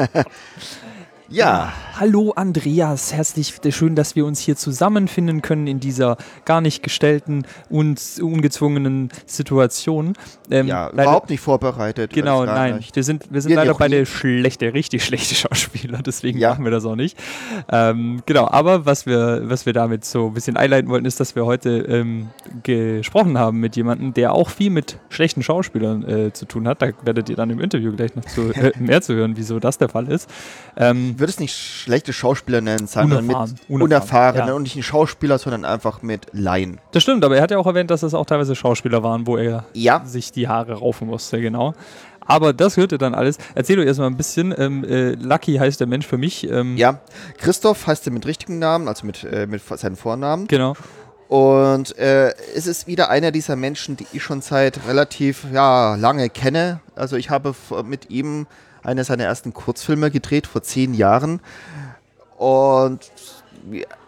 Ja. Hallo Andreas, herzlich schön, dass wir uns hier zusammenfinden können in dieser gar nicht gestellten und ungezwungenen Situation. Ähm, ja, leider, überhaupt nicht vorbereitet. Genau, nein. Nicht. Wir sind, wir sind wir leider beide schlechte, richtig schlechte Schauspieler, deswegen ja. machen wir das auch nicht. Ähm, genau, aber was wir, was wir damit so ein bisschen einleiten wollten, ist, dass wir heute ähm, gesprochen haben mit jemandem, der auch viel mit schlechten Schauspielern äh, zu tun hat. Da werdet ihr dann im Interview gleich noch zu, äh, mehr zu hören, wieso das der Fall ist. Ähm, würde es nicht schlechte Schauspieler nennen, sondern unerfahren, mit unerfahren, unerfahrenen ja. und nicht ein Schauspieler, sondern einfach mit Laien. Das stimmt, aber er hat ja auch erwähnt, dass es auch teilweise Schauspieler waren, wo er ja. sich die Haare raufen musste, genau. Aber das hörte dann alles. Erzähl doch erstmal ein bisschen. Ähm, äh, Lucky heißt der Mensch für mich. Ähm ja, Christoph heißt er mit richtigen Namen, also mit, äh, mit seinen Vornamen. Genau. Und äh, es ist wieder einer dieser Menschen, die ich schon seit relativ ja, lange kenne. Also ich habe mit ihm einer seiner ersten Kurzfilme gedreht vor zehn Jahren. Und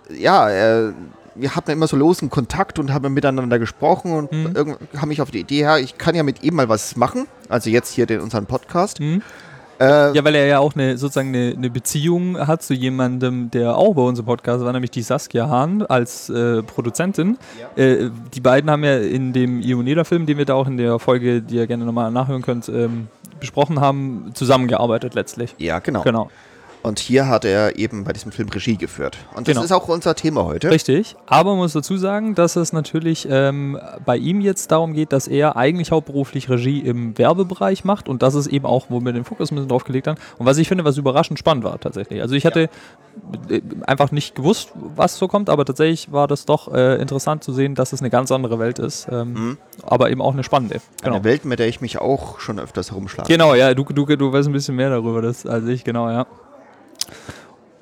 ja, er, wir hatten immer so losen Kontakt und haben miteinander gesprochen und mhm. haben mich auf die Idee, ja, ich kann ja mit ihm mal was machen. Also jetzt hier den, unseren Podcast. Mhm. Äh, ja, weil er ja auch eine, sozusagen eine, eine, Beziehung hat zu jemandem, der auch bei unserem Podcast war, nämlich die Saskia Hahn als äh, Produzentin. Ja. Äh, die beiden haben ja in dem Ioneda-Film, den wir da auch in der Folge, die ihr gerne nochmal nachhören könnt, ähm, besprochen haben, zusammengearbeitet letztlich. Ja, genau. Genau. Und hier hat er eben bei diesem Film Regie geführt. Und das genau. ist auch unser Thema heute. Richtig. Aber man muss dazu sagen, dass es natürlich ähm, bei ihm jetzt darum geht, dass er eigentlich hauptberuflich Regie im Werbebereich macht. Und das ist eben auch, wo wir den Fokus ein bisschen drauf gelegt haben. Und was ich finde, was überraschend spannend war tatsächlich. Also ich hatte ja. Äh, einfach nicht gewusst, was so kommt, aber tatsächlich war das doch äh, interessant zu sehen, dass es eine ganz andere Welt ist. Ähm, mhm. Aber eben auch eine spannende. Genau. Eine Welt, mit der ich mich auch schon öfters herumschlage. Genau, ja, du, du, du weißt ein bisschen mehr darüber das, als ich, genau, ja.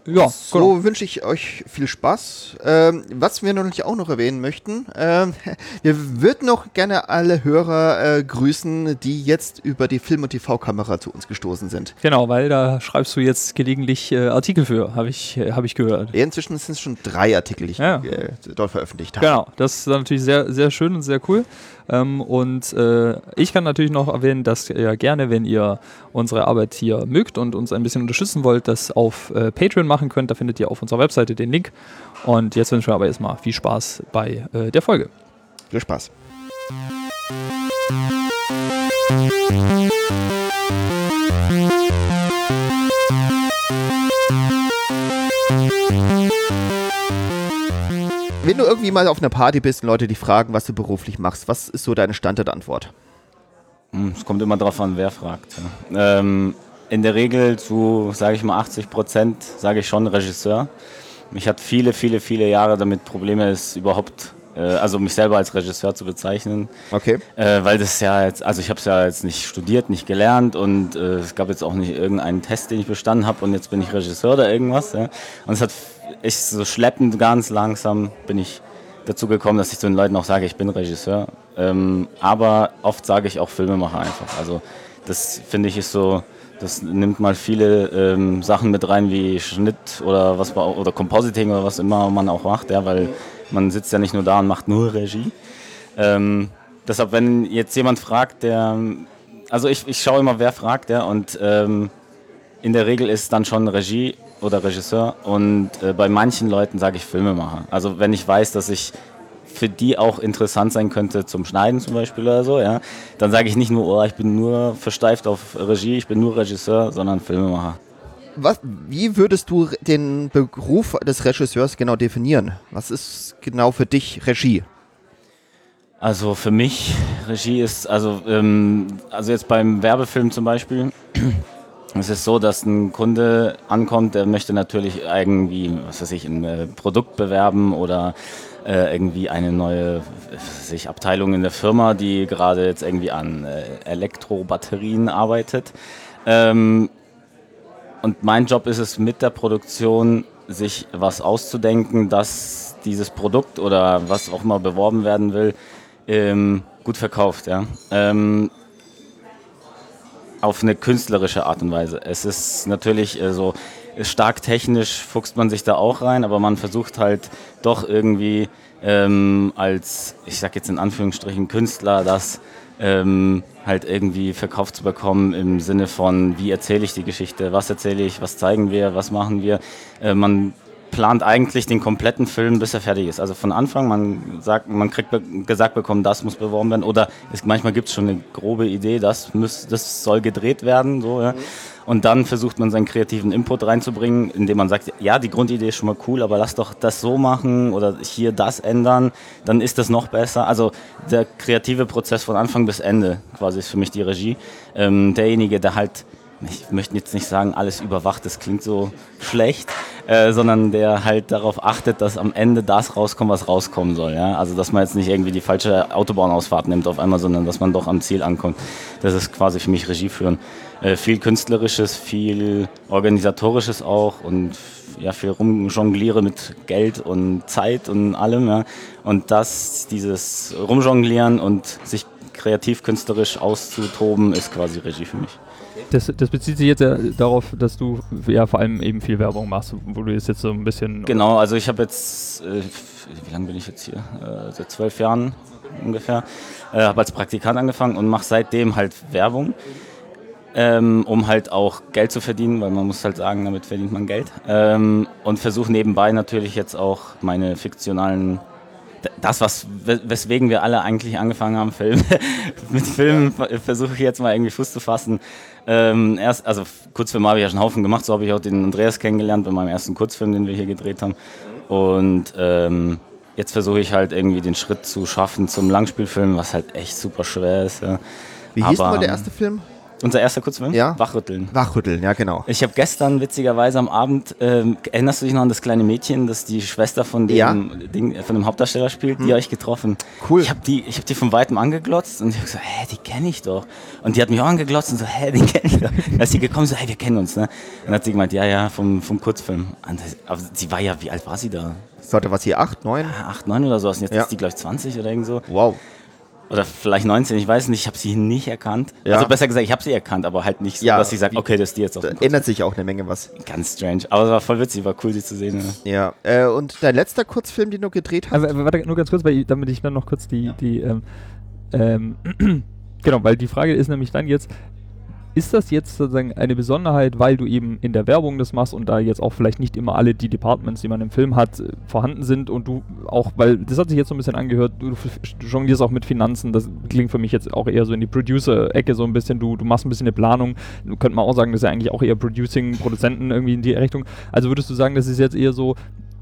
Ja, so genau. wünsche ich euch viel Spaß. Ähm, was wir natürlich auch noch erwähnen möchten, ähm, wir würden noch gerne alle Hörer äh, grüßen, die jetzt über die Film- und TV-Kamera zu uns gestoßen sind. Genau, weil da schreibst du jetzt gelegentlich äh, Artikel für, habe ich, äh, hab ich gehört. Inzwischen sind es schon drei Artikel, die ich ja. Äh, dort veröffentlicht habe. Genau, das ist natürlich sehr, sehr schön und sehr cool. Ähm, und äh, ich kann natürlich noch erwähnen, dass ihr gerne, wenn ihr unsere Arbeit hier mögt und uns ein bisschen unterstützen wollt, das auf äh, Patreon machen könnt. Da findet ihr auf unserer Webseite den Link. Und jetzt wünschen wir aber erstmal viel Spaß bei äh, der Folge. Viel Spaß. Wenn du irgendwie mal auf einer Party bist und Leute dich fragen, was du beruflich machst, was ist so deine Standardantwort? Hm, es kommt immer darauf an, wer fragt. Ähm, in der Regel zu, sage ich mal, 80 Prozent sage ich schon Regisseur. Mich hat viele, viele, viele Jahre damit Probleme, es überhaupt, äh, also mich selber als Regisseur zu bezeichnen. Okay. Äh, weil das ja jetzt, also ich habe es ja jetzt nicht studiert, nicht gelernt und äh, es gab jetzt auch nicht irgendeinen Test, den ich bestanden habe und jetzt bin ich Regisseur oder irgendwas. Ja. Und es hat ich so schleppend, ganz langsam bin ich dazu gekommen, dass ich zu den Leuten auch sage, ich bin Regisseur. Ähm, aber oft sage ich auch Filmemacher einfach. Also das finde ich ist so, das nimmt mal viele ähm, Sachen mit rein wie Schnitt oder was oder Compositing oder was immer man auch macht, ja, weil man sitzt ja nicht nur da und macht nur Regie. Ähm, deshalb, wenn jetzt jemand fragt, der, also ich, ich schaue immer, wer fragt, ja, und ähm, in der Regel ist dann schon Regie oder Regisseur und äh, bei manchen Leuten sage ich Filmemacher. Also wenn ich weiß, dass ich für die auch interessant sein könnte zum Schneiden zum Beispiel oder so, ja, dann sage ich nicht nur, oh, ich bin nur versteift auf Regie, ich bin nur Regisseur, sondern Filmemacher. Was, wie würdest du den Beruf des Regisseurs genau definieren? Was ist genau für dich Regie? Also für mich Regie ist also ähm, also jetzt beim Werbefilm zum Beispiel es ist so, dass ein Kunde ankommt, der möchte natürlich irgendwie, was weiß ich, ein äh, Produkt bewerben oder äh, irgendwie eine neue sich Abteilung in der Firma, die gerade jetzt irgendwie an äh, Elektrobatterien arbeitet. Ähm, und mein Job ist es mit der Produktion, sich was auszudenken, dass dieses Produkt oder was auch immer beworben werden will, ähm, gut verkauft. Ja? Ähm, auf eine künstlerische Art und Weise. Es ist natürlich äh, so stark technisch, fuchst man sich da auch rein, aber man versucht halt doch irgendwie ähm, als, ich sag jetzt in Anführungsstrichen, Künstler das ähm, halt irgendwie verkauft zu bekommen im Sinne von, wie erzähle ich die Geschichte, was erzähle ich, was zeigen wir, was machen wir. Äh, man plant eigentlich den kompletten Film, bis er fertig ist. Also von Anfang, man sagt, man kriegt gesagt bekommen, das muss beworben werden. Oder es, manchmal gibt es schon eine grobe Idee, das, muss, das soll gedreht werden. So, ja. Und dann versucht man seinen kreativen Input reinzubringen, indem man sagt, ja, die Grundidee ist schon mal cool, aber lass doch das so machen oder hier das ändern, dann ist das noch besser. Also der kreative Prozess von Anfang bis Ende quasi ist für mich die Regie. Ähm, derjenige, der halt ich möchte jetzt nicht sagen, alles überwacht, das klingt so schlecht, äh, sondern der halt darauf achtet, dass am Ende das rauskommt, was rauskommen soll. Ja? Also, dass man jetzt nicht irgendwie die falsche Autobahnausfahrt nimmt auf einmal, sondern dass man doch am Ziel ankommt. Das ist quasi für mich Regie führen. Äh, viel Künstlerisches, viel Organisatorisches auch und ja, viel rumjongliere mit Geld und Zeit und allem. Ja? Und das, dieses Rumjonglieren und sich kreativ künstlerisch auszutoben, ist quasi Regie für mich. Das, das, bezieht sich jetzt ja darauf, dass du ja vor allem eben viel Werbung machst, wo du jetzt, jetzt so ein bisschen. Genau, also ich habe jetzt, äh, wie lange bin ich jetzt hier? Äh, seit zwölf Jahren ungefähr. Äh, habe als Praktikant angefangen und mache seitdem halt Werbung. Ähm, um halt auch Geld zu verdienen, weil man muss halt sagen, damit verdient man Geld. Ähm, und versuche nebenbei natürlich jetzt auch meine fiktionalen das, was, weswegen wir alle eigentlich angefangen haben, Film, mit Filmen versuche ich jetzt mal irgendwie Fuß zu fassen. Ähm, erst, also Kurzfilm habe ich ja schon einen Haufen gemacht, so habe ich auch den Andreas kennengelernt bei meinem ersten Kurzfilm, den wir hier gedreht haben. Und ähm, jetzt versuche ich halt irgendwie den Schritt zu schaffen zum Langspielfilm, was halt echt super schwer ist. Ja. Wie hieß Aber, mal der erste Film? Unser erster Kurzfilm? Ja. Wachrütteln. Wachrütteln, ja, genau. Ich habe gestern witzigerweise am Abend, ähm, erinnerst du dich noch an das kleine Mädchen, das die Schwester von dem, ja. Ding, von dem Hauptdarsteller spielt? Hm. Die habe ich getroffen. Cool. Ich habe die, hab die von weitem angeglotzt und ich habe gesagt, hä, die kenne ich doch. Und die hat mich auch angeglotzt und so, hä, die kenne ich doch. Dann ist sie gekommen so, hey, wir kennen uns. Ne? Dann hat sie gemeint, ja, ja, vom, vom Kurzfilm. Aber sie war ja, wie alt war sie da? Sollte was hier, acht, neun? Ja, acht, neun oder so. Und jetzt ja. ist die, glaube ich, 20 oder irgend so. Wow. Oder vielleicht 19, ich weiß nicht, ich habe sie nicht erkannt. Ja. Also besser gesagt, ich habe sie erkannt, aber halt nicht so, ja, dass ich sage, okay, das ist die jetzt auf Da ändert sich auch eine Menge was. Ganz strange. Aber es war voll witzig, war cool, sie zu sehen. Ja, ja. Äh, und dein letzter Kurzfilm, den du gedreht hast? Aber, warte, nur ganz kurz, weil, damit ich dann noch kurz die, ja. die ähm, ähm, genau, weil die Frage ist nämlich dann jetzt, ist das jetzt sozusagen eine Besonderheit, weil du eben in der Werbung das machst und da jetzt auch vielleicht nicht immer alle die Departments, die man im Film hat, vorhanden sind und du auch, weil das hat sich jetzt so ein bisschen angehört, du, du jonglierst auch mit Finanzen, das klingt für mich jetzt auch eher so in die Producer-Ecke so ein bisschen, du, du machst ein bisschen eine Planung, könnte man auch sagen, das ist ja eigentlich auch eher Producing, Produzenten irgendwie in die Richtung. Also würdest du sagen, das ist jetzt eher so,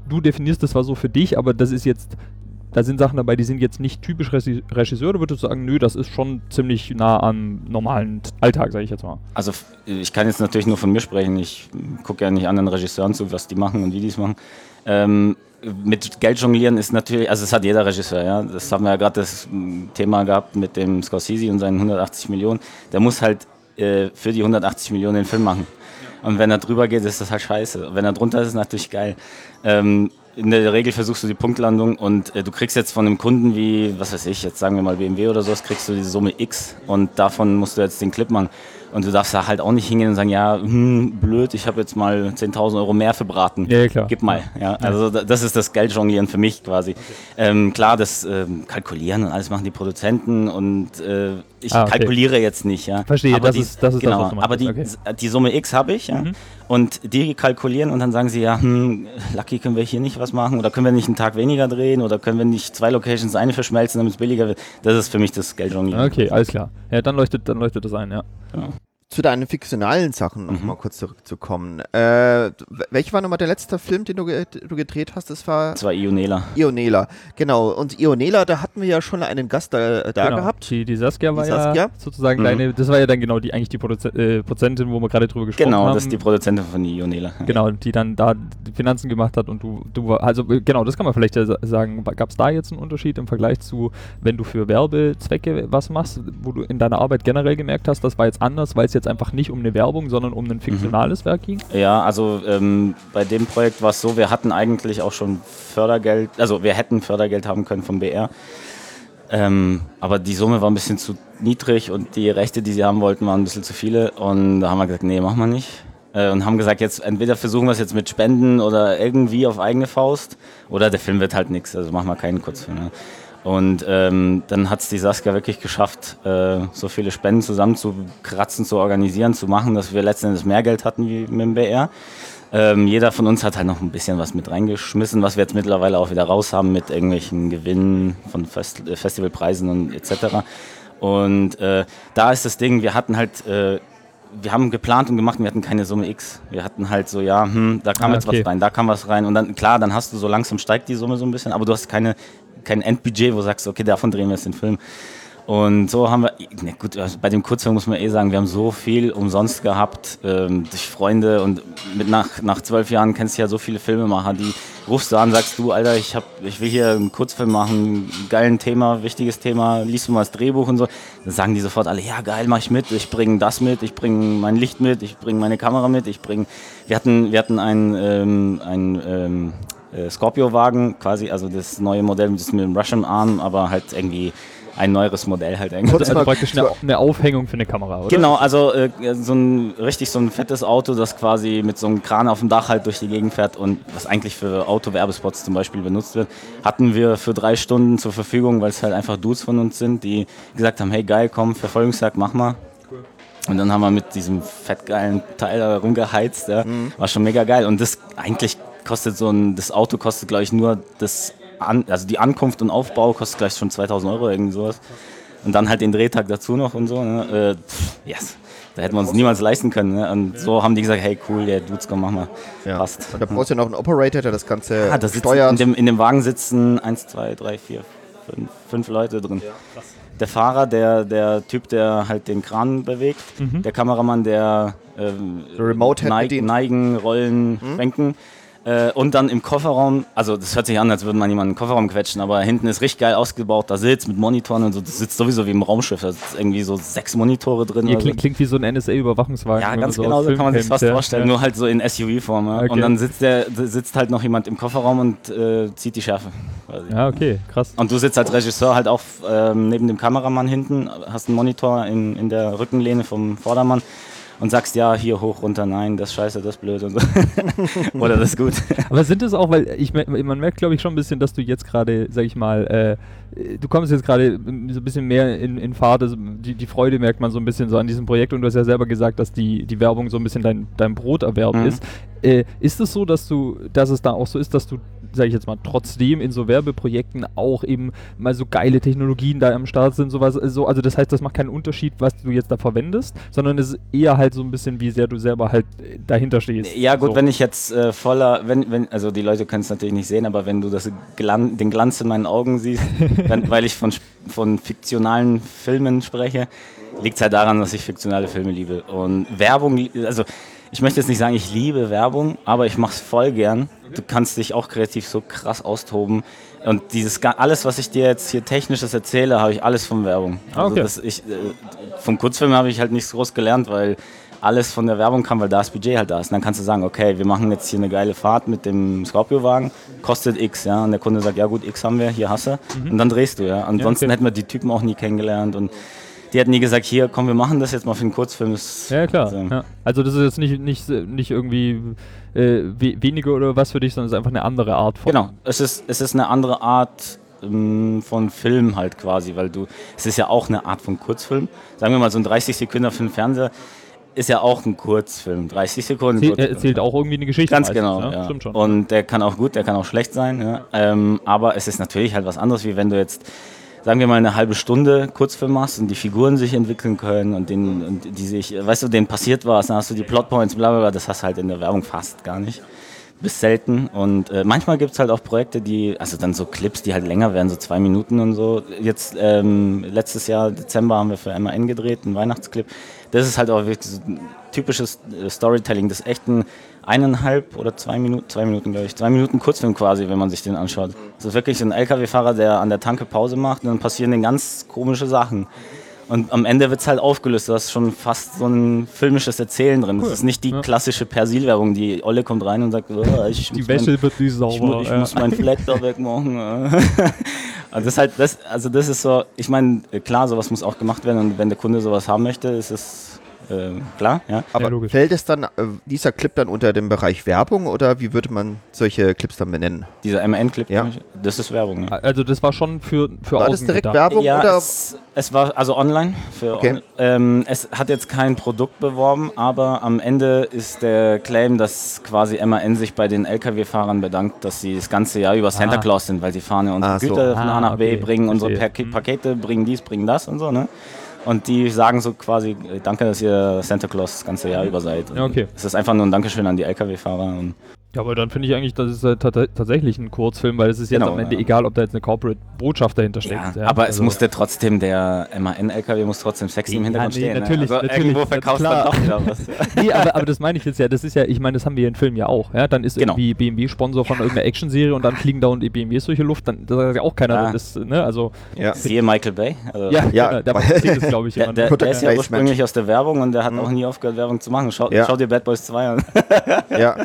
du definierst das zwar so für dich, aber das ist jetzt da sind Sachen dabei, die sind jetzt nicht typisch Regisseur, da würdest du sagen, nö, das ist schon ziemlich nah am normalen Alltag, sage ich jetzt mal. Also ich kann jetzt natürlich nur von mir sprechen, ich gucke ja nicht anderen Regisseuren zu, was die machen und wie die es machen. Ähm, mit Geld jonglieren ist natürlich, also das hat jeder Regisseur, ja. Das haben wir ja gerade das Thema gehabt mit dem Scorsese und seinen 180 Millionen. Der muss halt äh, für die 180 Millionen den Film machen. Und wenn er drüber geht, ist das halt scheiße. Wenn er drunter ist, ist es natürlich geil. Ähm, in der Regel versuchst du die Punktlandung und äh, du kriegst jetzt von einem Kunden wie, was weiß ich, jetzt sagen wir mal BMW oder sowas, kriegst du diese Summe X und davon musst du jetzt den Clip machen. Und du darfst da halt auch nicht hingehen und sagen, ja, hm, blöd, ich habe jetzt mal 10.000 Euro mehr verbraten. Ja, klar. Gib mal. Ja, also das ist das Geldjonglieren für mich quasi. Okay. Ähm, klar, das ähm, Kalkulieren und alles machen die Produzenten und äh, ich ah, okay. kalkuliere jetzt nicht. Ja. Verstehe, aber das, die, ist, das ist genau, das, Aber die, okay. die Summe X habe ich ja, mhm. und die kalkulieren und dann sagen sie, ja, hm, Lucky, können wir hier nicht was machen oder können wir nicht einen Tag weniger drehen oder können wir nicht zwei Locations eine verschmelzen, damit es billiger wird. Das ist für mich das Geldjonglieren. Okay, alles klar. Ja, dann leuchtet, dann leuchtet das ein, ja. Genau zu deinen fiktionalen Sachen noch mhm. mal kurz zurückzukommen. Äh, welcher war nochmal der letzte Film, den du, du gedreht hast? Das war, das war Ionela. Ionela, genau. Und Ionela, da hatten wir ja schon einen Gast da, da genau. gehabt. Die, die Saskia war die Saskia. ja sozusagen mhm. deine, das war ja dann genau die eigentlich die Produzen äh, Produzentin, wo wir gerade drüber gesprochen genau, haben. Genau, das ist die Produzentin von Ionela. Genau, die dann da die Finanzen gemacht hat und du, du also äh, genau, das kann man vielleicht sagen. Gab es da jetzt einen Unterschied im Vergleich zu, wenn du für Werbezwecke was machst, wo du in deiner Arbeit generell gemerkt hast, das war jetzt anders, weil es jetzt einfach nicht um eine Werbung, sondern um ein fiktionales mhm. Werk ging? Ja, also ähm, bei dem Projekt war es so, wir hatten eigentlich auch schon Fördergeld, also wir hätten Fördergeld haben können vom BR. Ähm, aber die Summe war ein bisschen zu niedrig und die Rechte, die sie haben wollten, waren ein bisschen zu viele. Und da haben wir gesagt, nee, machen wir nicht. Äh, und haben gesagt, jetzt entweder versuchen wir es jetzt mit Spenden oder irgendwie auf eigene Faust oder der Film wird halt nichts, also machen wir keinen Kurzfilm. Ne? Und ähm, dann hat es die Saskia wirklich geschafft, äh, so viele Spenden zusammenzukratzen, zu organisieren, zu machen, dass wir letztendlich mehr Geld hatten wie mit dem BR. Ähm, jeder von uns hat halt noch ein bisschen was mit reingeschmissen, was wir jetzt mittlerweile auch wieder raus haben mit irgendwelchen Gewinnen von Fest äh, Festivalpreisen und etc. Und äh, da ist das Ding, wir hatten halt, äh, wir haben geplant und gemacht, wir hatten keine Summe X. Wir hatten halt so, ja, hm, da kam Ah, jetzt okay. was rein, da kam was rein. Und dann, klar, dann hast du so langsam steigt die Summe so ein bisschen, aber du hast keine, kein Endbudget, wo du sagst, okay, davon drehen wir jetzt den Film. Und so haben wir, ne gut, also bei dem Kurzfilm muss man eh sagen, wir haben so viel umsonst gehabt ähm, durch Freunde und mit nach, nach zwölf Jahren kennst du ja so viele Filmemacher, die rufst du an, sagst du, Alter, ich, hab, ich will hier einen Kurzfilm machen, geilen Thema, wichtiges Thema, liest du mal das Drehbuch und so. Dann sagen die sofort alle, ja geil, mach ich mit, ich bringe das mit, ich bringe mein Licht mit, ich bringe meine Kamera mit, ich bringe, wir hatten, wir hatten einen, ähm, einen ähm, äh, Scorpio-Wagen quasi, also das neue Modell das mit dem Russian Arm, aber halt irgendwie ein neueres Modell halt irgendwie. Also mal praktisch eine, eine Aufhängung für eine Kamera, oder? Genau, also äh, so ein richtig so ein fettes Auto, das quasi mit so einem Kran auf dem Dach halt durch die Gegend fährt und was eigentlich für Autowerbespots zum Beispiel benutzt wird, hatten wir für drei Stunden zur Verfügung, weil es halt einfach Dudes von uns sind, die gesagt haben, hey geil, komm, Verfolgungsjagd, mach mal. Und dann haben wir mit diesem fettgeilen Teil da rumgeheizt, ja. war schon mega geil. Und das eigentlich kostet so ein, das Auto kostet glaube ich nur das, an, also die Ankunft und Aufbau kostet gleich schon 2000 Euro irgendwie sowas. Und dann halt den Drehtag dazu noch und so. Ne? Äh, pff, yes. Da hätten wir uns niemals leisten können. Ne? Und so haben die gesagt, hey cool, der Dudes, komm, mach mal. Ja. Passt. Und da brauchst du ja noch einen Operator, der das Ganze Ah, da sitzen, steuert. in, dem, in dem Wagen sitzen eins, zwei, drei, vier, fünf, fünf Leute drin. Der Fahrer, der, der Typ, der halt den Kran bewegt, der Kameramann, der ähm, Remote-Head neig, bedient. neigen, rollen, schwenken. Äh, und dann im Kofferraum, also das hört sich an, als würde man jemanden im Kofferraum quetschen, aber hinten ist richtig geil ausgebaut, da sitzt mit Monitoren und so, das sitzt sowieso wie im Raumschiff, da sind irgendwie so sechs Monitore drin. Ihr so. klingt, klingt wie so ein NSA-Überwachungswagen. Ja, ganz man genau so kann man sich fast ja. vorstellen, nur halt so in SUV-Form. Ja. Okay. Und dann sitzt, der, sitzt halt noch jemand im Kofferraum und äh, zieht die Schärfe. Quasi. Ja, okay, krass. Und du sitzt als Regisseur halt auch ähm, neben dem Kameramann hinten, hast einen Monitor in, in der Rückenlehne vom Vordermann und sagst, ja, hier hoch, runter, nein, das scheiße, das blöd und so. Oder das ist gut. Aber sind es auch, weil ich man merkt, glaube ich, schon ein bisschen, dass du jetzt gerade, sag ich mal, äh, du kommst jetzt gerade so ein bisschen mehr in, in Fahrt, also die, die Freude merkt man so ein bisschen so an diesem Projekt und du hast ja selber gesagt, dass die, die Werbung so ein bisschen dein, dein Broterwerb Mhm. ist. Äh, ist es so, dass du, dass es da auch so ist, dass du, sag ich jetzt mal, trotzdem in so Werbeprojekten auch eben mal so geile Technologien da am Start sind, sowas, so, also das heißt, das macht keinen Unterschied, was du jetzt da verwendest, sondern es ist eher halt so ein bisschen, wie sehr du selber halt äh, dahinter stehst. Ja gut, so. wenn ich jetzt äh, voller, wenn, wenn, also die Leute können es natürlich nicht sehen, aber wenn du das Glan den Glanz in meinen Augen siehst, wenn, weil ich von, von fiktionalen Filmen spreche, liegt es halt daran, dass ich fiktionale Filme liebe. Und Werbung, also ich möchte jetzt nicht sagen, ich liebe Werbung, aber ich mache es voll gern. Du kannst dich auch kreativ so krass austoben. Und dieses alles, was ich dir jetzt hier technisches erzähle, habe ich alles von Werbung. Also okay. das, ich, äh, vom Kurzfilm habe ich halt nichts groß gelernt, weil alles von der Werbung kam, weil da das Budget halt da ist. Und dann kannst du sagen, okay, wir machen jetzt hier eine geile Fahrt mit dem Scorpio-Wagen, kostet X, ja. Und der Kunde sagt, ja gut, X haben wir, hier hast du. Und dann drehst du, ja. Ansonsten okay. hätten wir die Typen auch nie kennengelernt und die hätten nie gesagt, hier, komm, wir machen das jetzt mal für einen Kurzfilm. Das- Ja, klar. Also, Ja. Also das ist jetzt nicht, nicht, nicht irgendwie äh, we weniger oder was für dich, sondern es ist einfach eine andere Art von. Genau, es ist, es ist eine andere Art ähm, von Film halt quasi, weil du, es ist ja auch eine Art von Kurzfilm. Sagen wir mal, so ein 30 Sekunden für den Fernseher ist ja auch ein Kurzfilm. 30 Sekunden. Erzähl, Kurzfilm. erzählt auch irgendwie eine Geschichte. Ganz meistens, genau, ne? ja. Stimmt schon. Und der kann auch gut, der kann auch schlecht sein. Ja. Ähm, aber es ist natürlich halt was anderes, wie wenn du jetzt, sagen wir mal, eine halbe Stunde Kurzfilm machst und die Figuren sich entwickeln können und, den, und die sich, weißt du, denen passiert was, dann hast du die Plotpoints, bla bla bla, das hast du halt in der Werbung fast gar nicht. Bis selten. Und äh, manchmal gibt es halt auch Projekte, die, also dann so Clips, die halt länger werden, so zwei Minuten und so. Jetzt ähm, letztes Jahr, Dezember, haben wir für MAN gedreht, einen Weihnachtsclip. Das ist halt auch wirklich so ein typisches äh, Storytelling, das ist echt ein eineinhalb oder zwei Minuten, zwei Minuten glaube ich, zwei Minuten Kurzfilm quasi, wenn man sich den anschaut. Das ist wirklich so ein LKW-Fahrer, der an der Tanke Pause macht und dann passieren den ganz komische Sachen. Und am Ende wird es halt aufgelöst. Du hast schon fast so ein filmisches Erzählen drin. Das ist nicht die Ja. klassische Persil-Werbung, die Olle kommt rein und sagt, oh, ich, die Wäsche mein, wird nicht sauber. ich, mu ich ja. muss meinen Fleck da wegmachen. also das ist halt, das, also das ist so, ich meine, klar, sowas muss auch gemacht werden und wenn der Kunde sowas haben möchte, ist es äh, klar, ja. Aber logisch. fällt es dann, äh, dieser Clip dann unter den Bereich Werbung oder wie würde man solche Clips dann benennen? Dieser MN-Clip, Ja. das ist Werbung. Ja. Also das war schon für, für War das direkt gedacht. Werbung ja, oder? es, es war also online. Für Okay. on, ähm, es hat jetzt kein Produkt beworben, aber am Ende ist der Claim, dass quasi MAN sich bei den LKW-Fahrern bedankt, dass sie das ganze Jahr über Santa Ah. Claus sind, weil sie fahren ja unsere Ah, so. Güter von Ah, A nach B, okay, bringen unsere verstehe. Pak Pakete, bringen dies, bringen das und so, ne? Und die sagen so quasi, äh, danke, dass ihr Santa Claus das ganze Jahr über seid. Ja, okay. Es ist einfach nur ein Dankeschön an die LKW-Fahrer. und Ja, aber dann finde ich eigentlich, das ist äh, tat- tatsächlich ein Kurzfilm, weil es ist jetzt Genau, am Ende ja. egal, ob da jetzt eine Corporate-Botschaft dahinter steckt. Ja, aber es also- musste trotzdem, der MAN-LKW muss trotzdem sexy im Ja, Hintergrund nee, stehen. natürlich, ne? also natürlich, irgendwo verkaufst du dann doch wieder was. nee, aber, aber das meine ich jetzt ja, das ist ja, ich meine, das haben wir in Filmen ja auch. Ja? Dann ist Genau. irgendwie BMW Sponsor von irgendeiner Actionserie und dann fliegen dauernd die BMWs durch die Luft, dann da sagt ja auch keiner, Ja. das, ne, also, Ja. Siehe Michael Bay. Also ja, Ja, genau, der das, glaube ich, Der, ja. der, der ist ja ursprünglich aus der Werbung und der hat auch nie aufgehört, Werbung zu machen. Schau, Ja. schau dir Bad Boys 2 an. ja.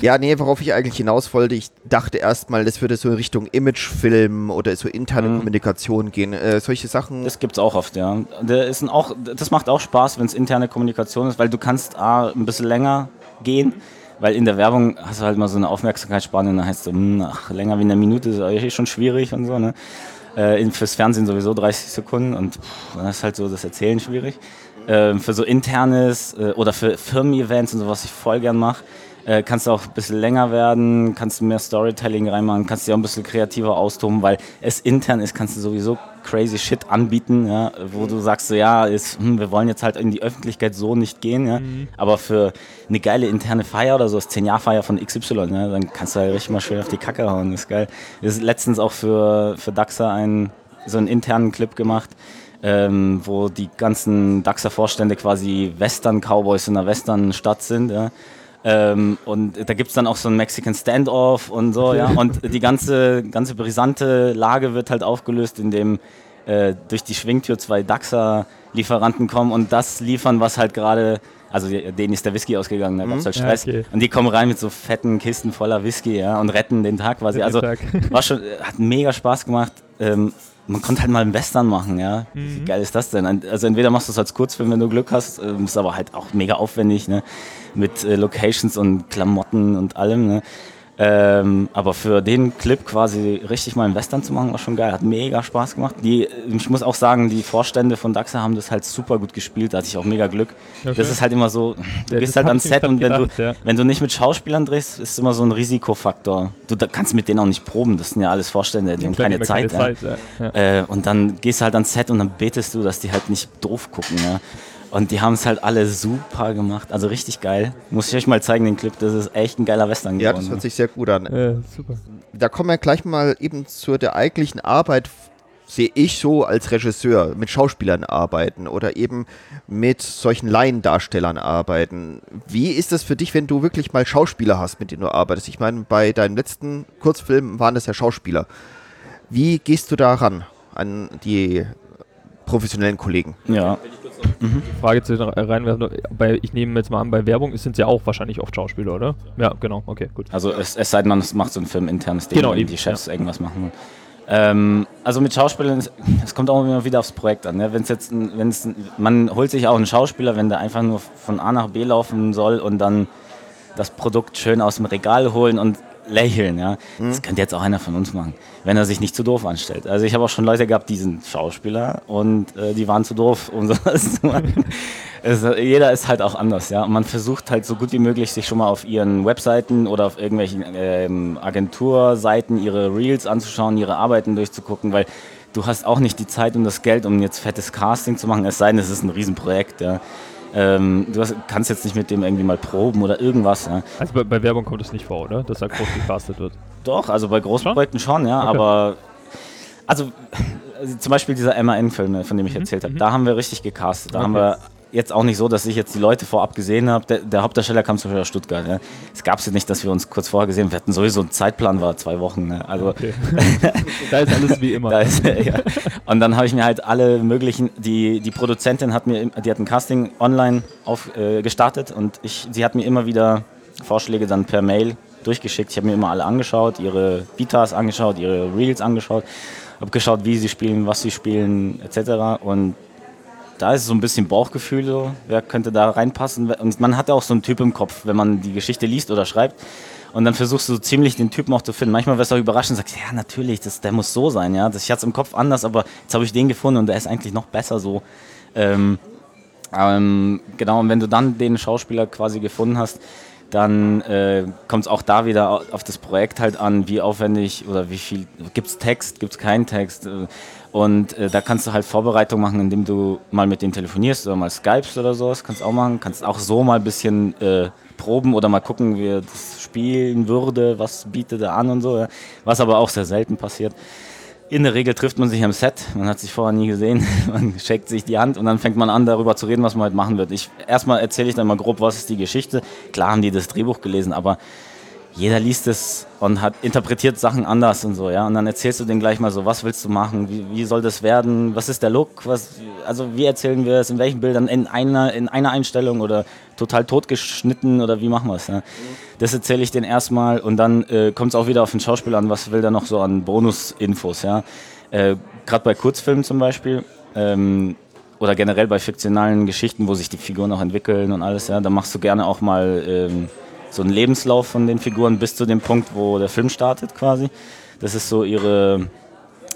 Ja, nee, worauf ich eigentlich hinaus wollte, ich dachte erstmal, das würde so in Richtung Imagefilm oder so interne Mhm. Kommunikation gehen. Äh, solche Sachen. Das gibt's auch oft, ja. Ein auch, das macht auch Spaß, wenn es interne Kommunikation ist, weil du kannst A, ein bisschen länger gehen, weil in der Werbung hast du halt mal so eine Aufmerksamkeitsspanne und dann heißt es so, hm, ach, länger wie eine Minute ist eigentlich schon schwierig und so, ne? Äh, fürs Fernsehen sowieso 30 Sekunden und pff, dann ist halt so das Erzählen schwierig. Ähm, für so internes äh, oder für Firmen-Events und so, was ich voll gern mache, äh, kannst du auch ein bisschen länger werden, kannst du mehr Storytelling reinmachen, kannst dich auch ein bisschen kreativer austoben, weil es intern ist, kannst du sowieso crazy Shit anbieten, ja, wo du sagst so, ja, ist, hm, wir wollen jetzt halt in die Öffentlichkeit so nicht gehen, ja, aber für eine geile interne Feier oder so, das 10-Jahr-Feier von XY, ja, dann kannst du halt richtig mal schön auf die Kacke hauen, das ist geil. Das ist letztens auch für, für Daxa ein, so einen internen Clip gemacht, ähm, wo die ganzen Daxa-Vorstände quasi Western-Cowboys in einer Western-Stadt sind, ja. Ähm, und da gibt es dann auch so einen Mexican Standoff und so, ja. Und die ganze, ganze brisante Lage wird halt aufgelöst, indem äh, durch die Schwingtür zwei Daxa-Lieferanten kommen und das liefern, was halt gerade, also denen ist der Whisky ausgegangen, da gab es halt Ja, Stress. okay. Und die kommen rein mit so fetten Kisten voller Whisky, ja, und retten den Tag quasi. Den Also Tag. war schon, hat mega Spaß gemacht. Ähm, man konnte halt mal einen Western machen, ja. Mhm. Wie geil ist das denn? Also entweder machst du es als Kurzfilm, wenn du Glück hast, ähm, ist aber halt auch mega aufwendig, ne? Mit äh, Locations und Klamotten und allem, ne? Ähm, aber für den Clip quasi richtig mal einen Western zu machen, war schon geil. Hat mega Spaß gemacht. Die, ich muss auch sagen, die Vorstände von Daxa haben das halt super gut gespielt. Da hatte ich auch mega Glück. Okay. Das ist halt immer so, du Ja, gehst halt ans Set und wenn gedacht, du, ja. wenn du nicht mit Schauspielern drehst, ist immer so ein Risikofaktor. Du kannst mit denen auch nicht proben. Das sind ja alles Vorstände, die haben keine Zeit. ja. Zeit. Ja. Äh, und dann gehst du halt ans Set und dann betest du, dass die halt nicht doof gucken. Ja. Und die haben es halt alle super gemacht. Also richtig geil. Muss ich euch mal zeigen, den Clip. Das ist echt ein geiler Western ja, geworden. das hört sich sehr gut an. Äh, super. Da kommen wir gleich mal eben zu der eigentlichen Arbeit, sehe ich so als Regisseur, mit Schauspielern arbeiten oder eben mit solchen Laiendarstellern arbeiten. Wie ist das für dich, wenn du wirklich mal Schauspieler hast, mit denen du arbeitest? Ich meine, bei deinem letzten Kurzfilm waren das ja Schauspieler. Wie gehst du da ran an die professionellen Kollegen? ja. Frage zu reinwerfen. Bei, ich nehme jetzt mal an, bei Werbung sind es ja auch wahrscheinlich oft Schauspieler, oder? Ja, genau, okay, gut. Also es, es sei denn, man macht so ein Film internes Ding, Genau, eben, die Chefs irgendwas machen. Ähm, also mit Schauspielern, es- es kommt auch immer wieder aufs Projekt an. Ne? Wenn's jetzt, ein- wenn's, ein- man holt sich auch einen Schauspieler, wenn der einfach nur von A nach B laufen soll und dann das Produkt schön aus dem Regal holen und lächeln. Ja? Das könnte jetzt auch einer von uns machen, wenn er sich nicht zu doof anstellt. Also ich habe auch schon Leute gehabt, die sind Schauspieler und äh, die waren zu doof, um sowas zu machen. Es, jeder ist halt auch anders, ja. Und man versucht halt so gut wie möglich, sich schon mal auf ihren Webseiten oder auf irgendwelchen ähm, Agenturseiten ihre Reels anzuschauen, ihre Arbeiten durchzugucken, weil du hast auch nicht die Zeit und das Geld, um jetzt fettes Casting zu machen, es sei denn, es ist ein Riesenprojekt, ja. Ähm, du hast, kannst jetzt nicht mit dem irgendwie mal proben oder irgendwas, ja. Also bei, bei Werbung kommt es nicht vor, oder? Dass da groß gecastet wird. Doch, also bei großen Schon? Projekten schon, ja, Okay. aber also, also zum Beispiel dieser MAN-Film, von dem ich erzählt habe, da haben wir richtig gecastet. Da haben Mhm, Okay. wir jetzt auch nicht so, dass ich jetzt die Leute vorab gesehen habe. Der, der Hauptdarsteller kam zum Beispiel aus Stuttgart. Ja. Es gab es nicht, dass wir uns kurz vorher gesehen haben. Wir hatten sowieso einen Zeitplan, war zwei Wochen. Ne. Also Okay. da ist alles wie immer. da ist, ja. Und dann habe ich mir halt alle möglichen, die, die Produzentin hat mir, die hat ein Casting online auf, äh, gestartet und ich, sie hat mir immer wieder Vorschläge dann per Mail durchgeschickt. Ich habe mir immer alle angeschaut, ihre Vitas angeschaut, ihre Reels angeschaut, habe geschaut, wie sie spielen, was sie spielen, etc. Und da ist es so ein bisschen Bauchgefühl, so, wer könnte da reinpassen. Und man hat ja auch so einen Typ im Kopf, wenn man die Geschichte liest oder schreibt. Und dann versuchst du so ziemlich den Typen auch zu finden. Manchmal wirst du auch überrascht und sagst, ja, natürlich, das, der muss so sein. Ja? Ich hatte es im Kopf anders, aber jetzt habe ich den gefunden und der ist eigentlich noch besser so. Ähm, ähm, genau, und wenn du dann den Schauspieler quasi gefunden hast, dann äh, kommt es auch da wieder auf das Projekt halt an, wie aufwendig oder wie viel, gibt es Text, gibt es keinen Text. Äh, und äh, da kannst du halt Vorbereitung machen, indem du mal mit denen telefonierst oder mal Skypes oder sowas, kannst auch machen. Kannst auch so mal ein bisschen äh, proben oder mal gucken, wie das spielen würde, was bietet er an und so. Ja. Was aber auch sehr selten passiert. In der Regel trifft man sich am Set, man hat sich vorher nie gesehen, man checkt sich die Hand und dann fängt man an, darüber zu reden, was man heute machen wird. Ich, erstmal erzähle ich dann mal grob, was ist die Geschichte. Klar haben die das Drehbuch gelesen, aber jeder liest es und hat interpretiert Sachen anders und so, ja. Und dann erzählst du denen gleich mal so, was willst du machen, wie, wie soll das werden, was ist der Look, was, also wie erzählen wir es, in welchen Bildern, in einer, in einer Einstellung oder total totgeschnitten oder wie machen wir es. Ja? Das erzähle ich denen erstmal und dann äh, kommt es auch wieder auf den Schauspieler an, was will der noch so an Bonusinfos, ja. Äh, Gerade bei Kurzfilmen zum Beispiel. Ähm, oder generell bei fiktionalen Geschichten, wo sich die Figuren auch entwickeln und alles, ja, da machst du gerne auch mal ähm, so einen Lebenslauf von den Figuren bis zu dem Punkt, wo der Film startet quasi. Das ist so ihre